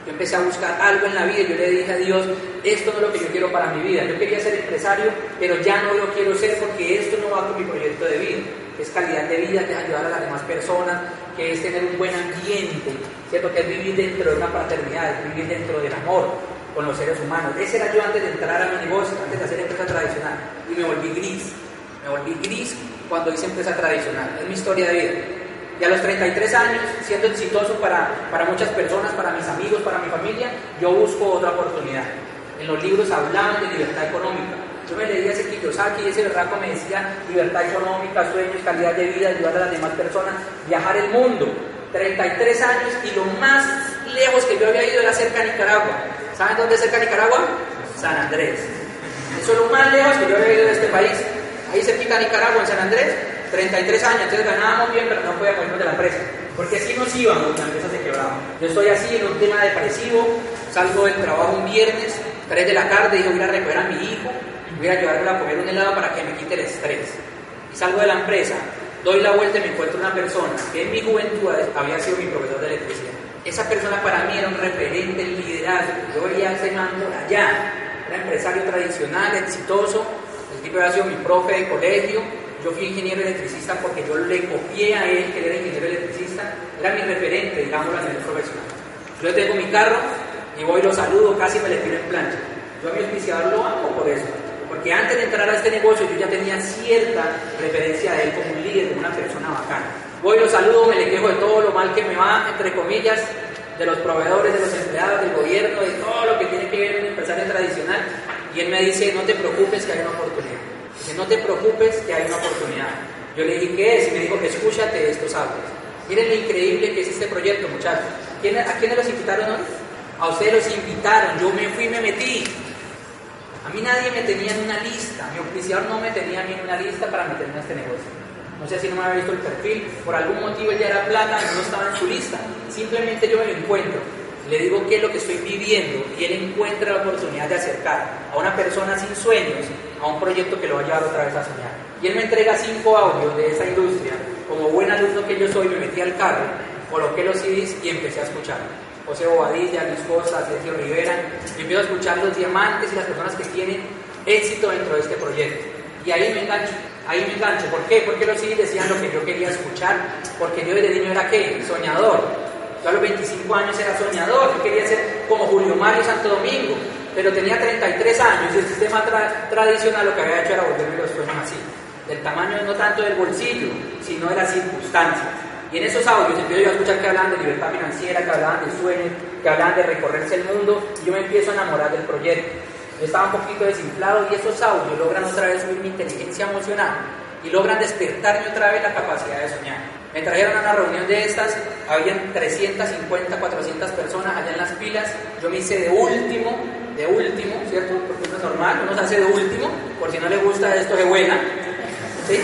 S2: Yo empecé a buscar algo en la vida y yo le dije a Dios, esto no es lo que yo quiero para mi vida. Yo quería ser empresario, pero ya no lo quiero ser porque esto no va con mi proyecto de vida. Es calidad de vida, que es ayudar a las demás personas, que es tener un buen ambiente, ¿cierto? Que es vivir dentro de una fraternidad, es vivir dentro del amor, con los seres humanos. Ese era yo antes de entrar a mi negocio, antes de hacer empresa tradicional. Y me volví gris. Me volví gris cuando hice empresa tradicional. Es mi historia de vida. Y a los 33 años, siendo exitoso para, para muchas personas, para mis amigos, para mi familia, yo busco otra oportunidad. En los libros hablaban de libertad económica. Yo me leía ese Kiyosaki y ese berraco me decía libertad económica, sueños, calidad de vida, ayudar a las demás personas, viajar el mundo. 33 años y lo más lejos que yo había ido era cerca de Nicaragua. ¿Saben dónde es cerca de Nicaragua? San Andrés. Eso es lo más lejos que yo había ido de este país. Ahí de Nicaragua, en San Andrés, 33 años, entonces ganábamos bien, pero no podíamos irnos de la empresa. Porque así nos íbamos, la empresa se quebraba. Yo estoy así en un tema depresivo, salgo del trabajo un viernes, 3 de la tarde, digo, voy a recoger a mi hijo, voy a llevarlo a comer un helado para que me quite el estrés. Y salgo de la empresa, doy la vuelta y me encuentro una persona que en mi juventud había sido mi profesor de electricidad. Esa persona para mí era un referente en liderazgo. Yo veía ese man allá, era empresario tradicional, exitoso. El tipo había sido mi profe de colegio. Yo fui ingeniero electricista porque yo le copié a él que era ingeniero electricista. Era mi referente, digámoslo, a nivel profesional. Yo tengo mi carro y voy y lo saludo, casi me le tiro en plancha. Yo a mi auspiciador lo amo por eso. Porque antes de entrar a este negocio yo ya tenía cierta referencia de él como un líder, como una persona bacana. Voy, lo saludo, me le quejo de todo lo mal que me va, entre comillas, de los proveedores, de los empleados, del gobierno, de todo lo que tiene que ver un empresario tradicional. Y él me dice, no te preocupes que hay una oportunidad. Dice, no te preocupes que hay una oportunidad. Yo le dije, ¿qué es? Y me dijo, escúchate estos audios. Miren lo increíble que es este proyecto, muchachos. ¿A quiénes los invitaron hoy? A ustedes los invitaron, yo me fui y me metí. A mí nadie me tenía en una lista, mi oficial no me tenía ni en una lista para meterme a este negocio. No sé si no me había visto el perfil, por algún motivo ya era plata y no estaba en su lista. Simplemente yo me lo encuentro, le digo qué es lo que estoy viviendo y él encuentra la oportunidad de acercar a una persona sin sueños a un proyecto que lo va a llevar otra vez a soñar. Y él me entrega cinco audios de esa industria. Como buen alumno que yo soy, me metí al carro, coloqué los CDs y empecé a escuchar. José Bobadilla, Luis Costa, Sergio Rivera, y empiezo a escuchar los diamantes y las personas que tienen éxito dentro de este proyecto. Y ahí me engancho, ahí me engancho. ¿Por qué? Porque los CDs decían lo que yo quería escuchar, porque yo desde niño era qué? Soñador. Yo a los 25 años era soñador, yo quería ser como Julio Mario Santo Domingo, pero tenía 33 años y el sistema tra tradicional lo que había hecho era volverme los sueños así, del tamaño no tanto del bolsillo, sino de las circunstancias. Y en esos audios empiezo yo a escuchar que hablaban de libertad financiera, que hablaban de sueños, que hablaban de recorrerse el mundo, y yo me empiezo a enamorar del proyecto. Yo estaba un poquito desinflado y esos audios logran otra vez subir mi inteligencia emocional y logran despertarme otra vez la capacidad de soñar. Me trajeron a una reunión de estas, habían 350, 400 personas allá en las pilas, yo me hice de último, de último, ¿cierto? Porque no es normal, uno se hace de último, por si no le gusta esto de buena, ¿sí?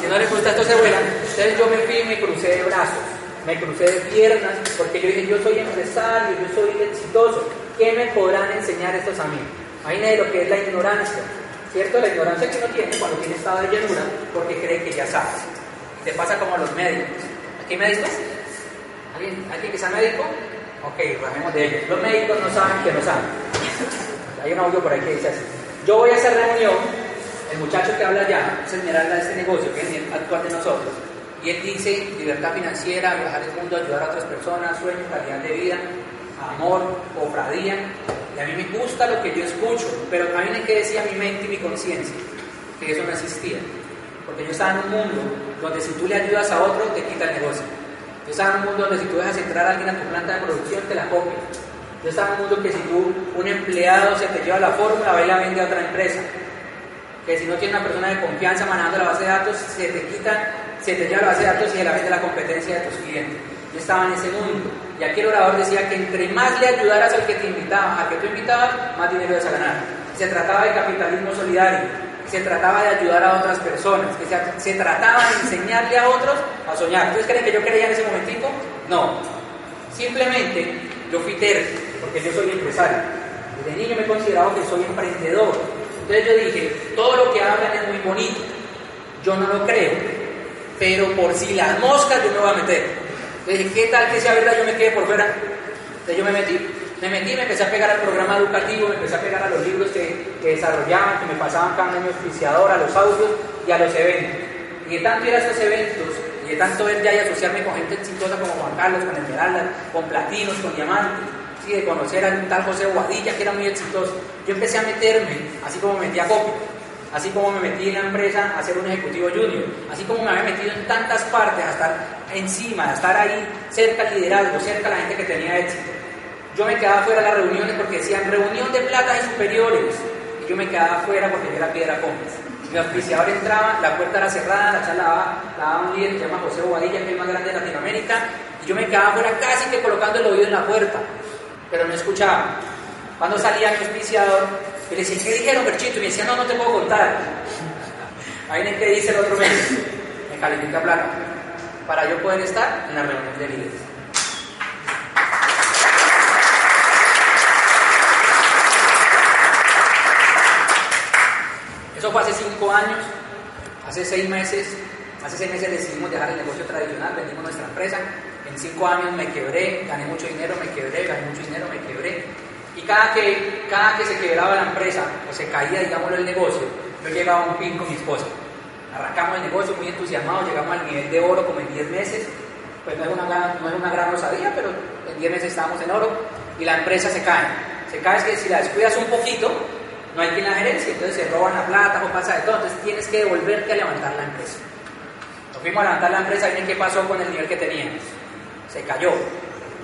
S2: Si no le gusta esto se vuela. Entonces yo me fui y me crucé de brazos, me crucé de piernas, porque yo dije, yo soy empresario, yo soy exitoso. ¿Qué me podrán enseñar estos amigos? Imagínate lo que es la ignorancia, ¿cierto? La ignorancia que uno tiene cuando tiene estado de llanura, porque cree que ya sabe. Te pasa como a los médicos. ¿Aquí médicos? ¿Alguien, ¿Alguien que sea médico? Ok, rajemos de ellos. Los médicos no saben que no saben. Hay un audio por ahí que dice así. Yo voy a hacer reunión el muchacho que habla allá, es el de este negocio, que es el actual de nosotros, Dice libertad financiera, viajar el mundo, ayudar a otras personas, sueños, calidad de vida, amor, cofradía. Y a mí me gusta lo que yo escucho, pero también hay que decir a mi mente y mi conciencia que eso no existía. Porque yo estaba en un mundo donde si tú le ayudas a otro, te quita el negocio. Yo estaba en un mundo donde si tú dejas entrar a alguien a tu planta de producción, te la copia. Yo estaba en un mundo que si tú, un empleado se te lleva la fórmula, va y la vende a otra empresa. Que si no tiene una persona de confianza manejando la base de datos, se te quita, se te lleva la base de datos la a la competencia de tus clientes. Yo estaba en ese mundo. Y aquí el orador decía que entre más le ayudaras al que te invitaba, al que tú invitabas, más dinero ibas a ganar. Se trataba de capitalismo solidario, se trataba de ayudar a otras personas, que se, se, trataba de enseñarle a otros a soñar. ¿Ustedes creen que yo creía en ese momentito? No. Simplemente yo fui terco, porque yo soy empresario. Desde niño me he considerado que soy emprendedor. Entonces yo dije, todo lo que hablan es muy bonito. Yo no lo creo, pero por si las moscas yo me voy a meter. Entonces ¿qué tal que sea verdad yo me quede por fuera? Entonces yo me metí. Me metí, me empecé a pegar al programa educativo, me empecé a pegar a los libros que, que desarrollaban, que me pasaban cada año auspiciador, a los audios y a los eventos. Y de tanto ir a estos eventos, y de tanto ver ya y asociarme con gente exitosa como Juan Carlos, con Esmeralda, con platinos, con diamantes, ¿sí? de conocer a un tal José Guadilla que era muy exitoso, yo empecé a meterme, así como me metí a copia, así como me metí en la empresa a ser un ejecutivo junior, así como me había metido en tantas partes, a estar encima, a estar ahí cerca al liderazgo, cerca la gente que tenía éxito. Yo me quedaba fuera de las reuniones porque decían reunión de plata y superiores. Y yo me quedaba fuera porque yo era piedra cómplice. Mi auspiciador entraba, la puerta era cerrada, la charla la daba un líder que se llama José Bobadilla, que es el más grande de Latinoamérica, y yo me quedaba fuera casi que colocando el oído en la puerta, pero no escuchaba. Cuando salía mi auspiciador, y le decía, ¿qué dijeron, Berchito? Y me decía, no, no te puedo contar. Ahí en que dice el otro mes, me califica plata, para yo poder estar en la reunión de líderes. Eso fue hace cinco años, hace seis meses, hace seis meses decidimos dejar el negocio tradicional, vendimos nuestra empresa, en cinco años me quebré, gané mucho dinero, me quebré, gané mucho dinero, me quebré. Y cada que, cada que se quebraba la empresa o se caía, digámoslo, el negocio, yo llegaba un pin con mi esposa. Arrancamos el negocio muy entusiasmados, llegamos al nivel de oro como en 10 meses. Pues no es una gran, no es una gran osadía, pero en 10 meses estábamos en oro y la empresa se cae. Se cae es que si la descuidas un poquito, no hay quien la gerencia, entonces se roban la plata o pasa de todo, entonces tienes que devolverte a levantar la empresa. Nos fuimos a levantar la empresa, miren qué pasó con el nivel que teníamos. Se cayó.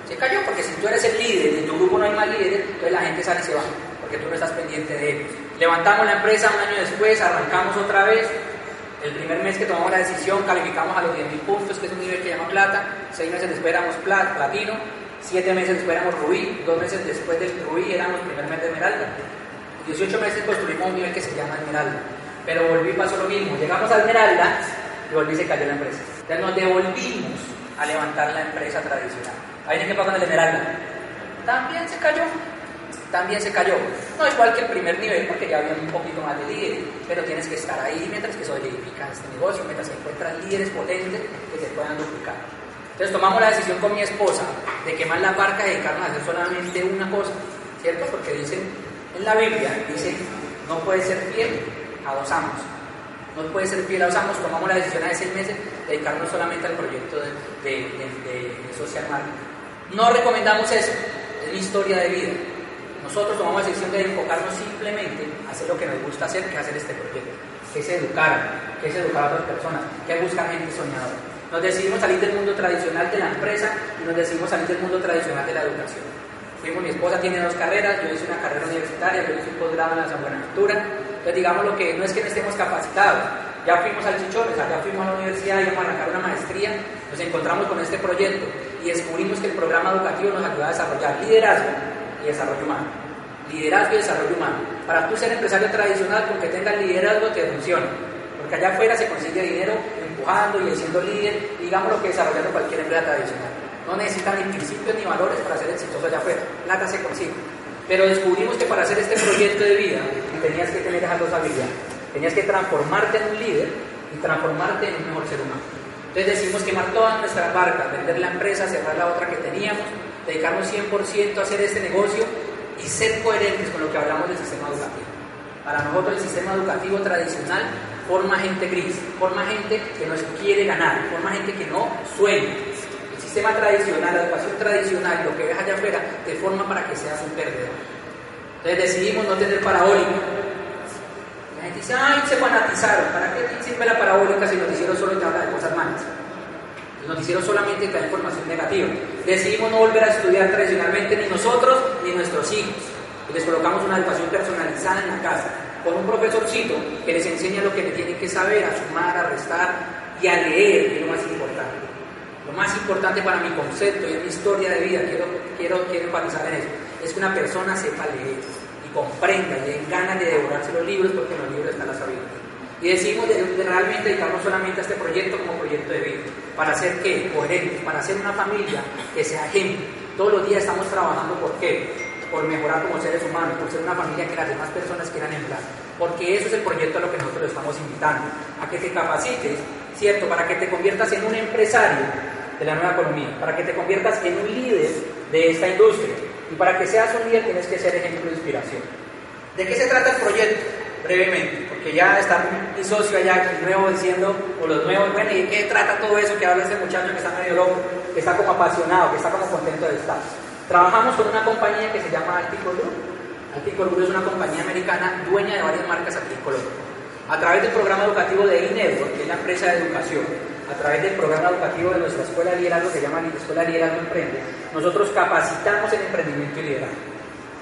S2: Se cayó porque si tú eres el líder y en tu grupo no hay más líderes, entonces la gente sale y se va, porque tú no estás pendiente de ellos. Levantamos la empresa un año después, arrancamos otra vez. El primer mes que tomamos la decisión, calificamos a los 10.000 puntos, que es un nivel que llama plata. Seis meses después éramos plat, platino. Siete meses después éramos rubí. Dos meses después del rubí éramos primer mes de esmeralda. 18 meses construimos un nivel que se llama Esmeralda. Pero volví y pasó lo mismo. Llegamos a Esmeralda y volví y se cayó la empresa. Entonces nos devolvimos a levantar la empresa tradicional. ¿Ahí qué pasó con el Esmeralda? También se cayó. También se cayó. No igual que el primer nivel porque ya había un poquito más de líderes, pero tienes que estar ahí mientras que solidificas este negocio, mientras que encuentras líderes potentes que te puedan duplicar. Entonces tomamos la decisión con mi esposa de quemar la barca y dedicarnos a hacer solamente una cosa, ¿cierto? Porque dicen en la Biblia dice, no puede ser fiel a dos amos. No puede ser fiel a dos amos. Tomamos la decisión hace seis meses de dedicarnos solamente al proyecto de, de, de, de social marketing. No recomendamos eso. Es mi historia de vida. Nosotros tomamos la decisión de enfocarnos simplemente a hacer lo que nos gusta hacer, que es hacer este proyecto. Que es educar, que es educar a otras personas, que es buscar gente soñadora. Nos decidimos salir del mundo tradicional de la empresa y nos decidimos salir del mundo tradicional de la educación. Fuimos, mi esposa tiene dos carreras, yo hice una carrera universitaria, yo hice un posgrado en la San Buenaventura. Entonces, digamos lo que no es que no estemos capacitados, ya fuimos al Chichones, ya fuimos a la universidad, íbamos a arrancar una maestría, nos encontramos con este proyecto y descubrimos que el programa educativo nos ayuda a desarrollar liderazgo y desarrollo humano. Liderazgo y desarrollo humano. Para tú ser empresario tradicional, con que tengas liderazgo, te funciona. Porque allá afuera se consigue dinero empujando y siendo líder, digamos lo que desarrollando cualquier empresa tradicional. No necesitan ni principios ni valores para ser exitoso allá afuera. Plata se consigue. Pero descubrimos que para hacer este proyecto de vida tenías que tener esas dos habilidades. Tenías que transformarte en un líder y transformarte en un mejor ser humano. Entonces decidimos quemar todas nuestras barcas, vender la empresa, cerrar la otra que teníamos, dedicarnos 100% a hacer este negocio y ser coherentes con lo que hablamos del sistema educativo. Para nosotros el sistema educativo tradicional forma gente gris, forma gente que no quiere ganar, forma gente que no sueña. El sistema tradicional, la educación tradicional, lo que ves allá afuera, te forma para que seas un perdedor. Entonces decidimos no tener parabólica. Gente dice, ay, se fanatizaron. ¿Para qué sirve la parabólica si el noticiero solo te habla de cosas malas? El noticiero solamente te da información negativa. Decidimos no volver a estudiar tradicionalmente ni nosotros ni nuestros hijos. Y les colocamos una educación personalizada en la casa, con un profesorcito que les enseña lo que le tienen que saber, a sumar, a restar y a leer, que es lo más importante. Lo más importante para mi concepto y mi historia de vida, quiero, quiero, quiero enfatizar en eso, es que una persona sepa leer comprenda y den ganas de devorarse los libros porque en los libros está la sabiduría. Y decidimos de, realmente dedicarnos solamente a este proyecto como proyecto de vida. ¿Para hacer qué? Coherentes, para hacer una familia que sea ejemplo. Todos los días estamos trabajando por qué? Por mejorar como seres humanos, por ser una familia que las demás personas quieran emplear. Porque eso es el proyecto a lo que nosotros estamos invitando, a que te capacites, ¿cierto? Para que te conviertas en un empresario de la nueva economía, para que te conviertas en un líder de esta industria. Y para que seas un líder tienes que ser ejemplo de inspiración. ¿De qué se trata el proyecto? Brevemente, porque ya está mi socio allá, el nuevo, diciendo, o los nuevos, bueno, ¿y de qué trata todo eso que habla ese muchacho que está medio loco, que está como apasionado, que está como contento de estar? Trabajamos con una compañía que se llama Article Group. Group es una compañía americana dueña de varias marcas aquí en Colombia. A través del programa educativo de INEDO, que es la empresa de educación, a través del programa educativo de nuestra escuela de liderazgo, que se llama Escuela de Liderazgo Emprende, nosotros capacitamos en emprendimiento y liderazgo.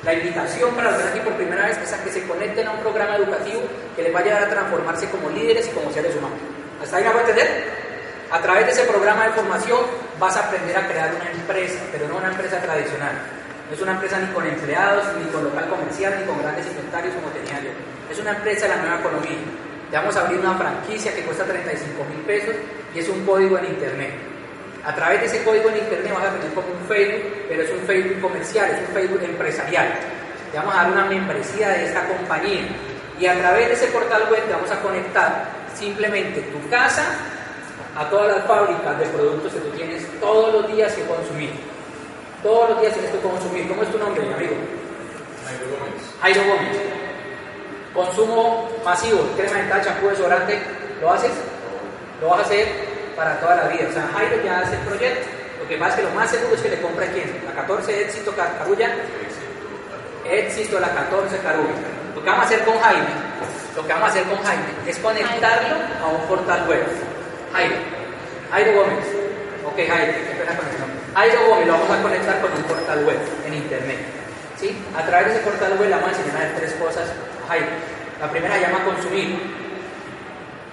S2: La invitación para los que aquí por primera vez es a que se conecten a un programa educativo que les va a ayudar a transformarse como líderes y como seres humanos. ¿Hasta ahí me va a entender? A través de ese programa de formación vas a aprender a crear una empresa, pero no una empresa tradicional. No es una empresa ni con empleados, ni con local comercial, ni con grandes inventarios como tenía yo. Es una empresa de la nueva economía. Te vamos a abrir una franquicia que cuesta 35 mil pesos y es un código en internet. A través de ese código en internet vas a tener como un Facebook, pero es un Facebook comercial, es un Facebook empresarial. Te vamos a dar una membresía de esta compañía y a través de ese portal web te vamos a conectar simplemente tu casa a todas las fábricas de productos que tú tienes todos los días que consumir. Todos los días tienes que consumir. ¿Cómo es tu nombre, mi amigo?
S4: Jairo Gómez.
S2: Jairo Gómez. Consumo masivo, crema dental, champú, desodorante, ¿lo haces? Lo vas a hacer para toda la vida. O sea, Jairo ya hace el proyecto. Lo que pasa es que lo más seguro es que le compre a quién? La 14 Éxito Car- Carulla. Éxito la 14 Carulla. Lo que vamos a hacer con Jaime, lo que vamos a hacer con Jaime es conectarlo a un portal web. Jairo, Jairo Gómez. Ok, Jairo. Jairo Gómez lo vamos a conectar con un portal web en internet. ¿Sí? A través de ese portal web le vamos a enseñar tres cosas a Jairo. La primera llama consumir.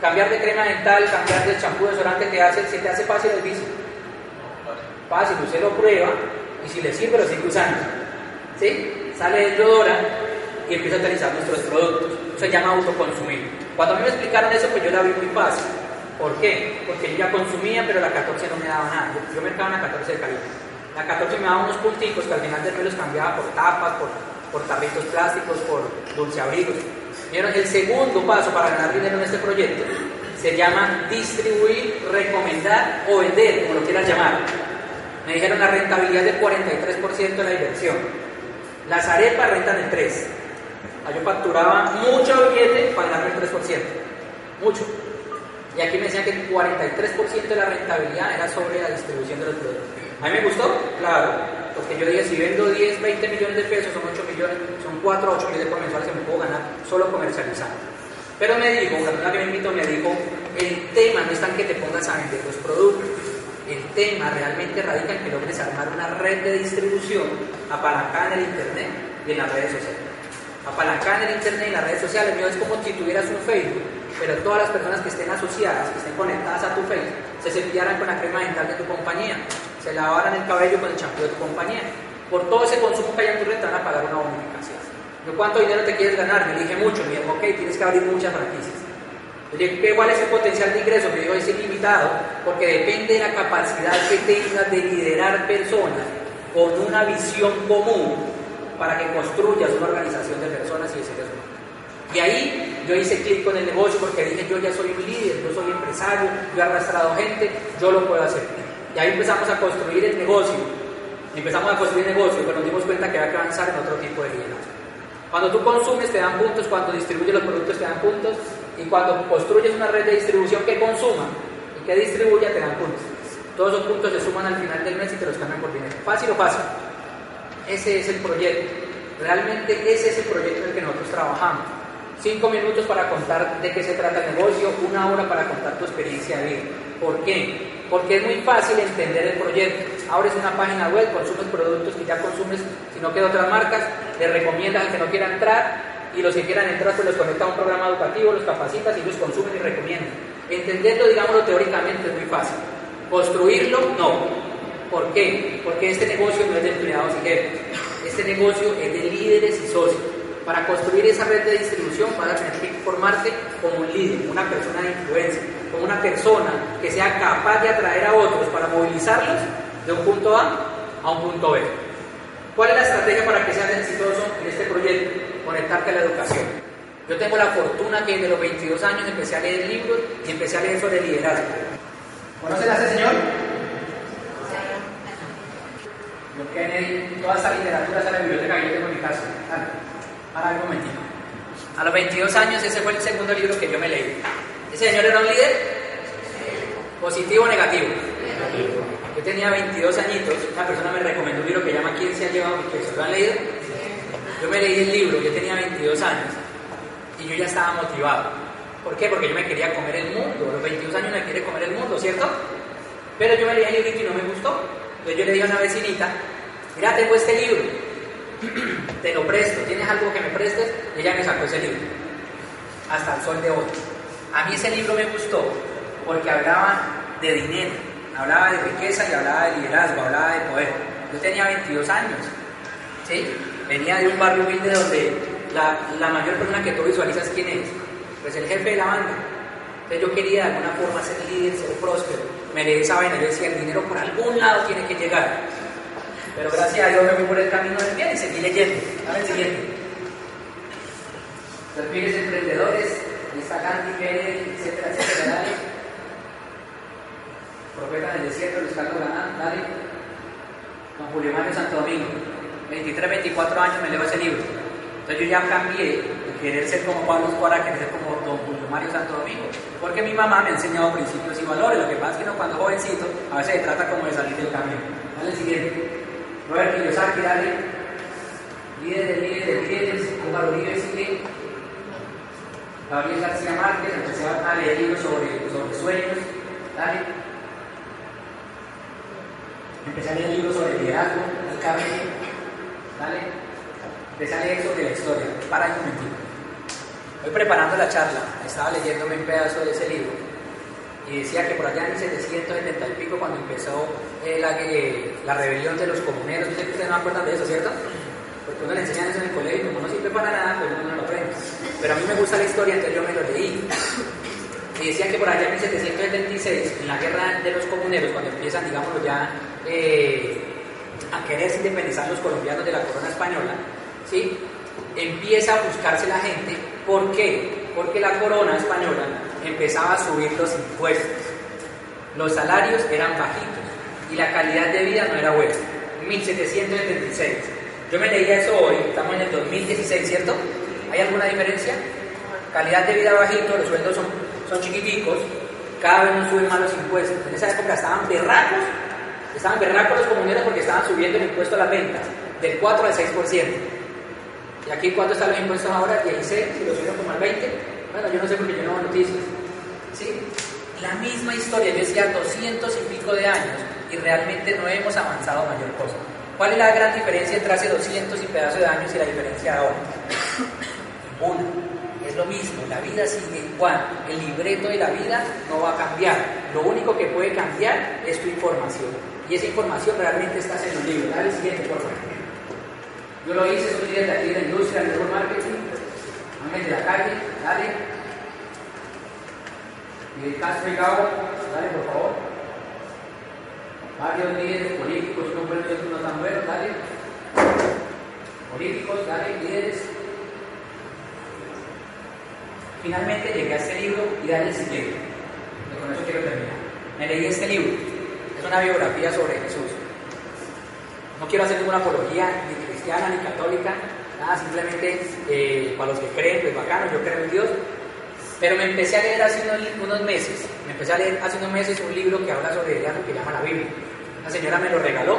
S2: Cambiar de crema dental, cambiar de champú, desodorante, te hace, se te hace fácil el vicio. Fácil, usted lo prueba y si le sirve lo sigue usando. ¿Sí? Sale el Yodora y empieza a utilizar nuestros productos. Eso se llama autoconsumir. Cuando a mí me explicaron eso, pues yo la vi muy fácil. ¿Por qué? Porque yo ya consumía, pero la 14 no me daba nada. Yo, yo mercaba una 14 de calidad. La 14 me daba unos punticos que al final mes los cambiaba por tapas, por, por plásticos, por dulce el segundo paso para ganar dinero en este proyecto se llama distribuir, recomendar o vender, como lo quieras llamar. Me dijeron la rentabilidad del 43% de la inversión. Las arepas rentan el 3%. Ah, Yo facturaba mucho billete para ganarme el 3%. Mucho. Y aquí me decían que el 43% de la rentabilidad era sobre la distribución de los productos. ¿A mí me gustó? Claro. Porque yo dije, si vendo 10, 20 millones de pesos, son 8 millones, son 4 8 millones mensuales que me puedo ganar solo comercializando. Pero me dijo, una persona que me invitó me dijo, el tema no está en que te pongas a vender los productos. El tema realmente radica en que logres armar una red de distribución apalancada en el Internet y en las redes sociales. Apalancada en el Internet y en las redes sociales, es como si tuvieras un Facebook, pero todas las personas que estén asociadas, que estén conectadas a tu Facebook, se cepillaran con la crema dental de tu compañía, se lavaran el cabello con el champú de tu compañía. Por todo ese consumo que hay en tu van a pagar una bonificación. Yo, ¿cuánto dinero te quieres ganar? Me dije mucho. Me dijo, ok, tienes que abrir muchas franquicias. Le dije, ¿qué- ¿cuál es el potencial de ingreso? Me dijo, es ilimitado, porque depende de la capacidad que tengas de liderar personas con una visión común para que construyas una organización de personas y de seres. Y ahí yo hice clic con el negocio porque dije, yo ya soy un líder, yo soy empresario, yo he arrastrado gente, yo lo puedo hacer. Y ahí empezamos a construir el negocio. Empezamos a construir el negocio, pero nos dimos cuenta que había que avanzar en otro tipo de liderazgo. Cuando tú consumes te dan puntos, cuando distribuyes los productos te dan puntos Y cuando construyes una red de distribución que consuma y que distribuya, te dan puntos. Todos esos puntos se suman al final del mes y te los cambian por dinero. ¿Fácil o fácil? Ese es el proyecto. Realmente ese es el proyecto en el que nosotros trabajamos. Cinco minutos para contar de qué se trata el negocio, una hora para contar tu experiencia de vida. ¿Por qué? Porque es muy fácil entender el proyecto. Abres una página web, consumes productos que ya consumes, si no queda otras marcas, le recomiendas al que no quiera entrar y los que quieran entrar pues los conecta a un programa educativo, los capacitas y los consumen y recomiendan. Entenderlo, digámoslo teóricamente, es muy fácil. Construirlo, no. ¿Por qué? Porque este negocio no es de empleados y jefes. Este negocio es de líderes y socios. Para construir esa red de distribución vas a tener que formarte como un líder, una persona de influencia, como una persona que sea capaz de atraer a otros para movilizarlos de un punto A a un punto B. ¿Cuál es la estrategia para que seas exitoso en este proyecto? Conectarte a la educación. Yo tengo la fortuna que desde los 22 años empecé a leer libros y empecé a leer sobre liderazgo. ¿Conocen a ese señor? John Kennedy, toda esa literatura está en la biblioteca que yo tengo en mi casa. Para un momentito. A los 22 años ese fue el segundo libro que yo me leí. ¿Ese señor era un líder? ¿Positivo o negativo? Yo tenía 22 añitos, una persona me recomendó un libro que llama ¿Quién se ha llevado mi queso? ¿Lo han leído? Yo me leí el libro, yo tenía 22 años y yo ya estaba motivado. ¿Por qué? Porque yo me quería comer el mundo. A los 22 años me quiere comer el mundo, ¿cierto? Pero yo me leí el libro y no me gustó. Entonces yo le dije a una vecinita, mira, tengo este libro, te lo presto, ¿tienes algo que me prestes? Y ella me sacó ese libro, hasta el sol de hoy. A mí ese libro me gustó porque hablaba de dinero, hablaba de riqueza y hablaba de liderazgo, hablaba de poder. Yo tenía 22 años, ¿sí? Venía de un barrio humilde donde la, mayor persona que tú visualizas, ¿quién es? Pues el jefe de la banda. Entonces yo quería de alguna forma ser líder, ser próspero. Me leí esa vaina, yo decía, el dinero por algún lado tiene que llegar. Pero gracias a Dios me fui por el camino del bien y seguí leyendo. Dame el siguiente. Emprendedores, Gandhi, Pérez, etcétera, etcétera, dale. Profeta del desierto, Luis Carlos Ganán, dale. Don Julio Mario Santo Domingo. 23, 24 años me leo ese libro. Entonces yo ya cambié de querer ser como Pablo Escobar a querer ser como Don Julio Mario Santo Domingo. Porque mi mamá me ha enseñado principios y valores. Lo que pasa es que uno cuando jovencito a veces se trata como de salir del camino. Dale el siguiente. Robert Kiyosaki, dale. Líder de líderes de líderes. Álvaro Uribe sigue. Gabriel García Márquez. Empecé a leer libros sobre, sobre sueños. Dale. Empecé a leer libros sobre liderazgo. El cabello. Dale. Empecé a leer sobre la historia. Para un momentito. Voy preparando la charla, estaba leyéndome un pedazo de ese libro y decía que por allá en 1770 y pico, cuando empezó eh, la, eh, la, rebelión de los comuneros, yo sé que ustedes no acuerdan de eso, ¿cierto? Porque uno le enseñan eso en el colegio como no sirve para nada, pues uno no lo. Pero a mí me gusta la historia, entonces yo me lo leí. Y decía que por allá en 1776, en la guerra de los comuneros, cuando empiezan, digámoslo ya, eh, a quererse independizar los colombianos de la corona española, ¿sí? empieza a buscarse la gente. ¿Por qué? Porque la corona española empezaba a subir los impuestos. Los salarios eran bajitos y la calidad de vida no era buena. 1776. Yo me leía eso hoy, estamos en el 2016, ¿cierto? ¿Hay alguna diferencia? Calidad de vida bajito, los sueldos son, son chiquiticos, cada vez nos suben más los impuestos. En esa época estaban berracos, estaban berracos los comuneros porque estaban subiendo el impuesto a las ventas del 4 al 6%. ¿Y aquí cuánto están los impuestos ahora? 16, si lo subieron como al 20. Bueno, yo no sé porque yo no veo noticias. ¿Sí? La misma historia, yo decía 200 y pico de años y realmente no hemos avanzado mayor cosa. ¿Cuál es la gran diferencia entre hace 200 y pedazos de años y la diferencia ahora? Una, es lo mismo, la vida sigue igual, el libreto de la vida no va a cambiar. Lo único que puede cambiar es tu información. Y esa información realmente está en los libros. Dale siguiente, por favor. Yo lo hice, soy líder de aquí de la industria, de marketing, ángel de la calle, dale. Y el Castro y Gabo, dale por favor. Varios líderes políticos, unos buenos no tan buenos, dale. Políticos, dale, líderes. Finalmente llegué a este libro y dale el siguiente. Y con eso quiero terminar. Me leí este libro. Es una biografía sobre Jesús. No quiero hacer ninguna apología ni cristiana ni católica, nada, simplemente eh, para los que creen, pues bacano, yo creo en Dios. Pero me empecé a leer hace unos, meses, me empecé a leer hace unos meses un libro que habla sobre algo que llama la Biblia. La señora me lo regaló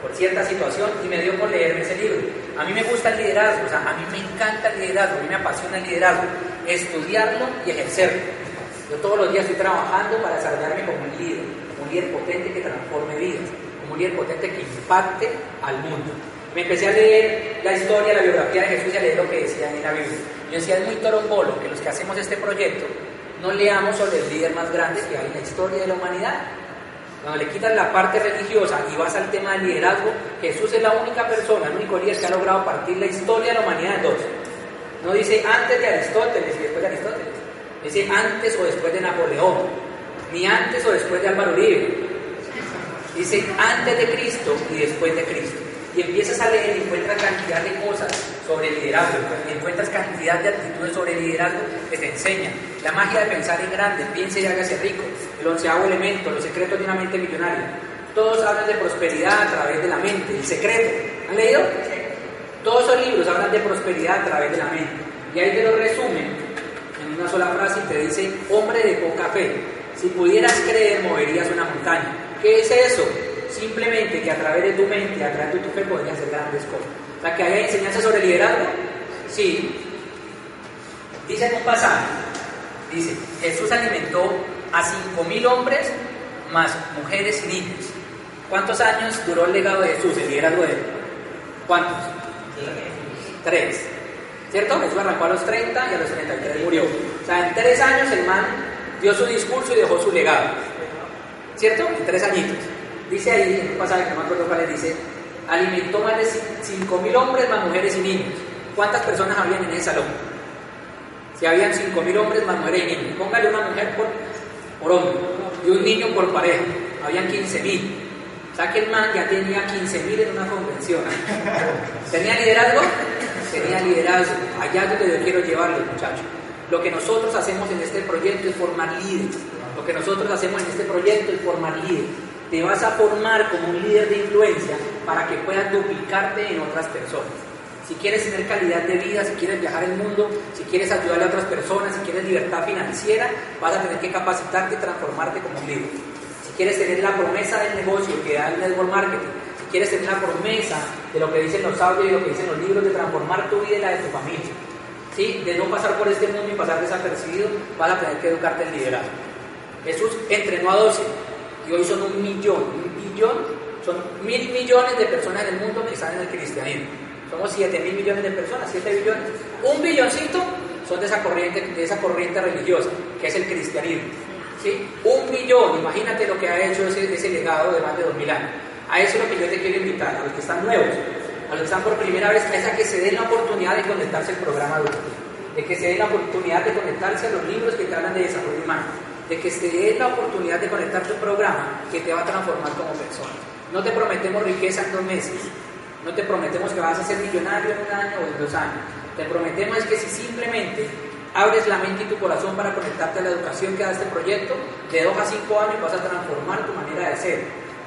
S2: por cierta situación y me dio por leerme ese libro. A mí me gusta el liderazgo, o sea, a mí me encanta el liderazgo, a mí me apasiona el liderazgo, estudiarlo y ejercerlo. Yo todos los días estoy trabajando para desarrollarme como un líder, un líder potente que transforme vidas, como un líder potente que impacte al mundo. Me empecé a leer la historia, la biografía de Jesús y a leer lo que decían en la Biblia. Yo decía, es muy torombolo que los que hacemos este proyecto no leamos sobre el líder más grande que hay en la historia de la humanidad. Cuando le quitas la parte religiosa y vas al tema del liderazgo, Jesús es la única persona, el único líder que ha logrado partir la historia de la humanidad en dos. No dice antes de Aristóteles y después de Aristóteles. Dice antes o después de Napoleón. Ni antes o después de Álvaro Uribe. Dice antes de Cristo y después de Cristo y empiezas a leer y encuentras cantidad de cosas sobre liderazgo, y encuentras cantidad de actitudes sobre liderazgo que te enseñan. La magia de pensar en grande, piense y hágase rico, el onceavo elemento, los secretos de una mente millonaria. Todos hablan de prosperidad a través de la mente, el secreto. ¿Han leído? Todos esos libros hablan de prosperidad a través de la mente. Y ahí te lo resumen en una sola frase y te dice, hombre de poca fe, si pudieras creer moverías una montaña. ¿Qué es eso? simplemente que a través de tu mente, a través de tu fe, podrías hacer grandes cosas. O sea, que hay enseñanza sobre liderazgo, sí. Dice en un pasaje, dice, Jesús alimentó a 5.000 hombres más mujeres y niños. ¿Cuántos años duró el legado de Jesús, el liderazgo de él? ¿Cuántos? Tres. ¿Cierto? Jesús arrancó a los 30 y a los 33 murió. O sea, en tres años el man dio su discurso y dejó su legado. ¿Cierto? En tres añitos. Dice ahí, en un pasaje que no me acuerdo cuál dice, alimentó más de 5.000 hombres, más mujeres y niños. ¿Cuántas personas habían en ese salón? Si habían 5.000 hombres, más mujeres y niños. Póngale una mujer por, por hombre y un niño por pareja. Habían 15.000. O sea que el man ya tenía 15.000 en una convención. ¿Tenía liderazgo? Tenía liderazgo. Allá es donde yo quiero llevarlos, muchachos. Lo que nosotros hacemos en este proyecto es formar líderes. Lo que nosotros hacemos en este proyecto es formar líderes te vas a formar como un líder de influencia para que puedas duplicarte en otras personas. Si quieres tener calidad de vida, si quieres viajar el mundo, si quieres ayudarle a otras personas, si quieres libertad financiera, vas a tener que capacitarte y transformarte como un líder. Si quieres tener la promesa del negocio que da el network marketing, si quieres tener la promesa de lo que dicen los audios y lo que dicen los libros de transformar tu vida y la de tu familia, ¿sí? de no pasar por este mundo y pasar desapercibido, vas a tener que educarte en liderazgo. Jesús entrenó a 12 y hoy son un millón, un billón, son mil millones de personas en el mundo que están en el cristianismo. Somos siete mil millones de personas, siete billones. Un billoncito son de esa corriente, de esa corriente religiosa, que es el cristianismo. Un billón, imagínate lo que ha hecho ese, legado de más de dos mil años. A eso es lo que yo te quiero invitar, a los que están nuevos, a los que están por primera vez, es a que se den la oportunidad de conectarse al programa educativo, de que se den la oportunidad de conectarse a los libros que te hablan de desarrollo humano de que te dé la oportunidad de conectar tu programa que te va a transformar como persona. No te prometemos riqueza en dos meses, no te prometemos que vas a ser millonario en un año o en dos años. Te prometemos que si simplemente abres la mente y tu corazón para conectarte a la educación que da este proyecto, de dos a cinco años vas a transformar tu manera de ser.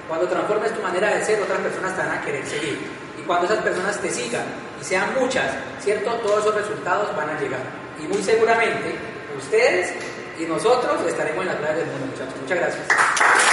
S2: Cuando transformes tu manera de ser, otras personas te van a querer seguir. Y cuando esas personas te sigan, y sean muchas, ¿cierto? Todos esos resultados van a llegar. Y muy seguramente ustedes y nosotros estaremos en la playa del mundo, muchachos. Muchas gracias.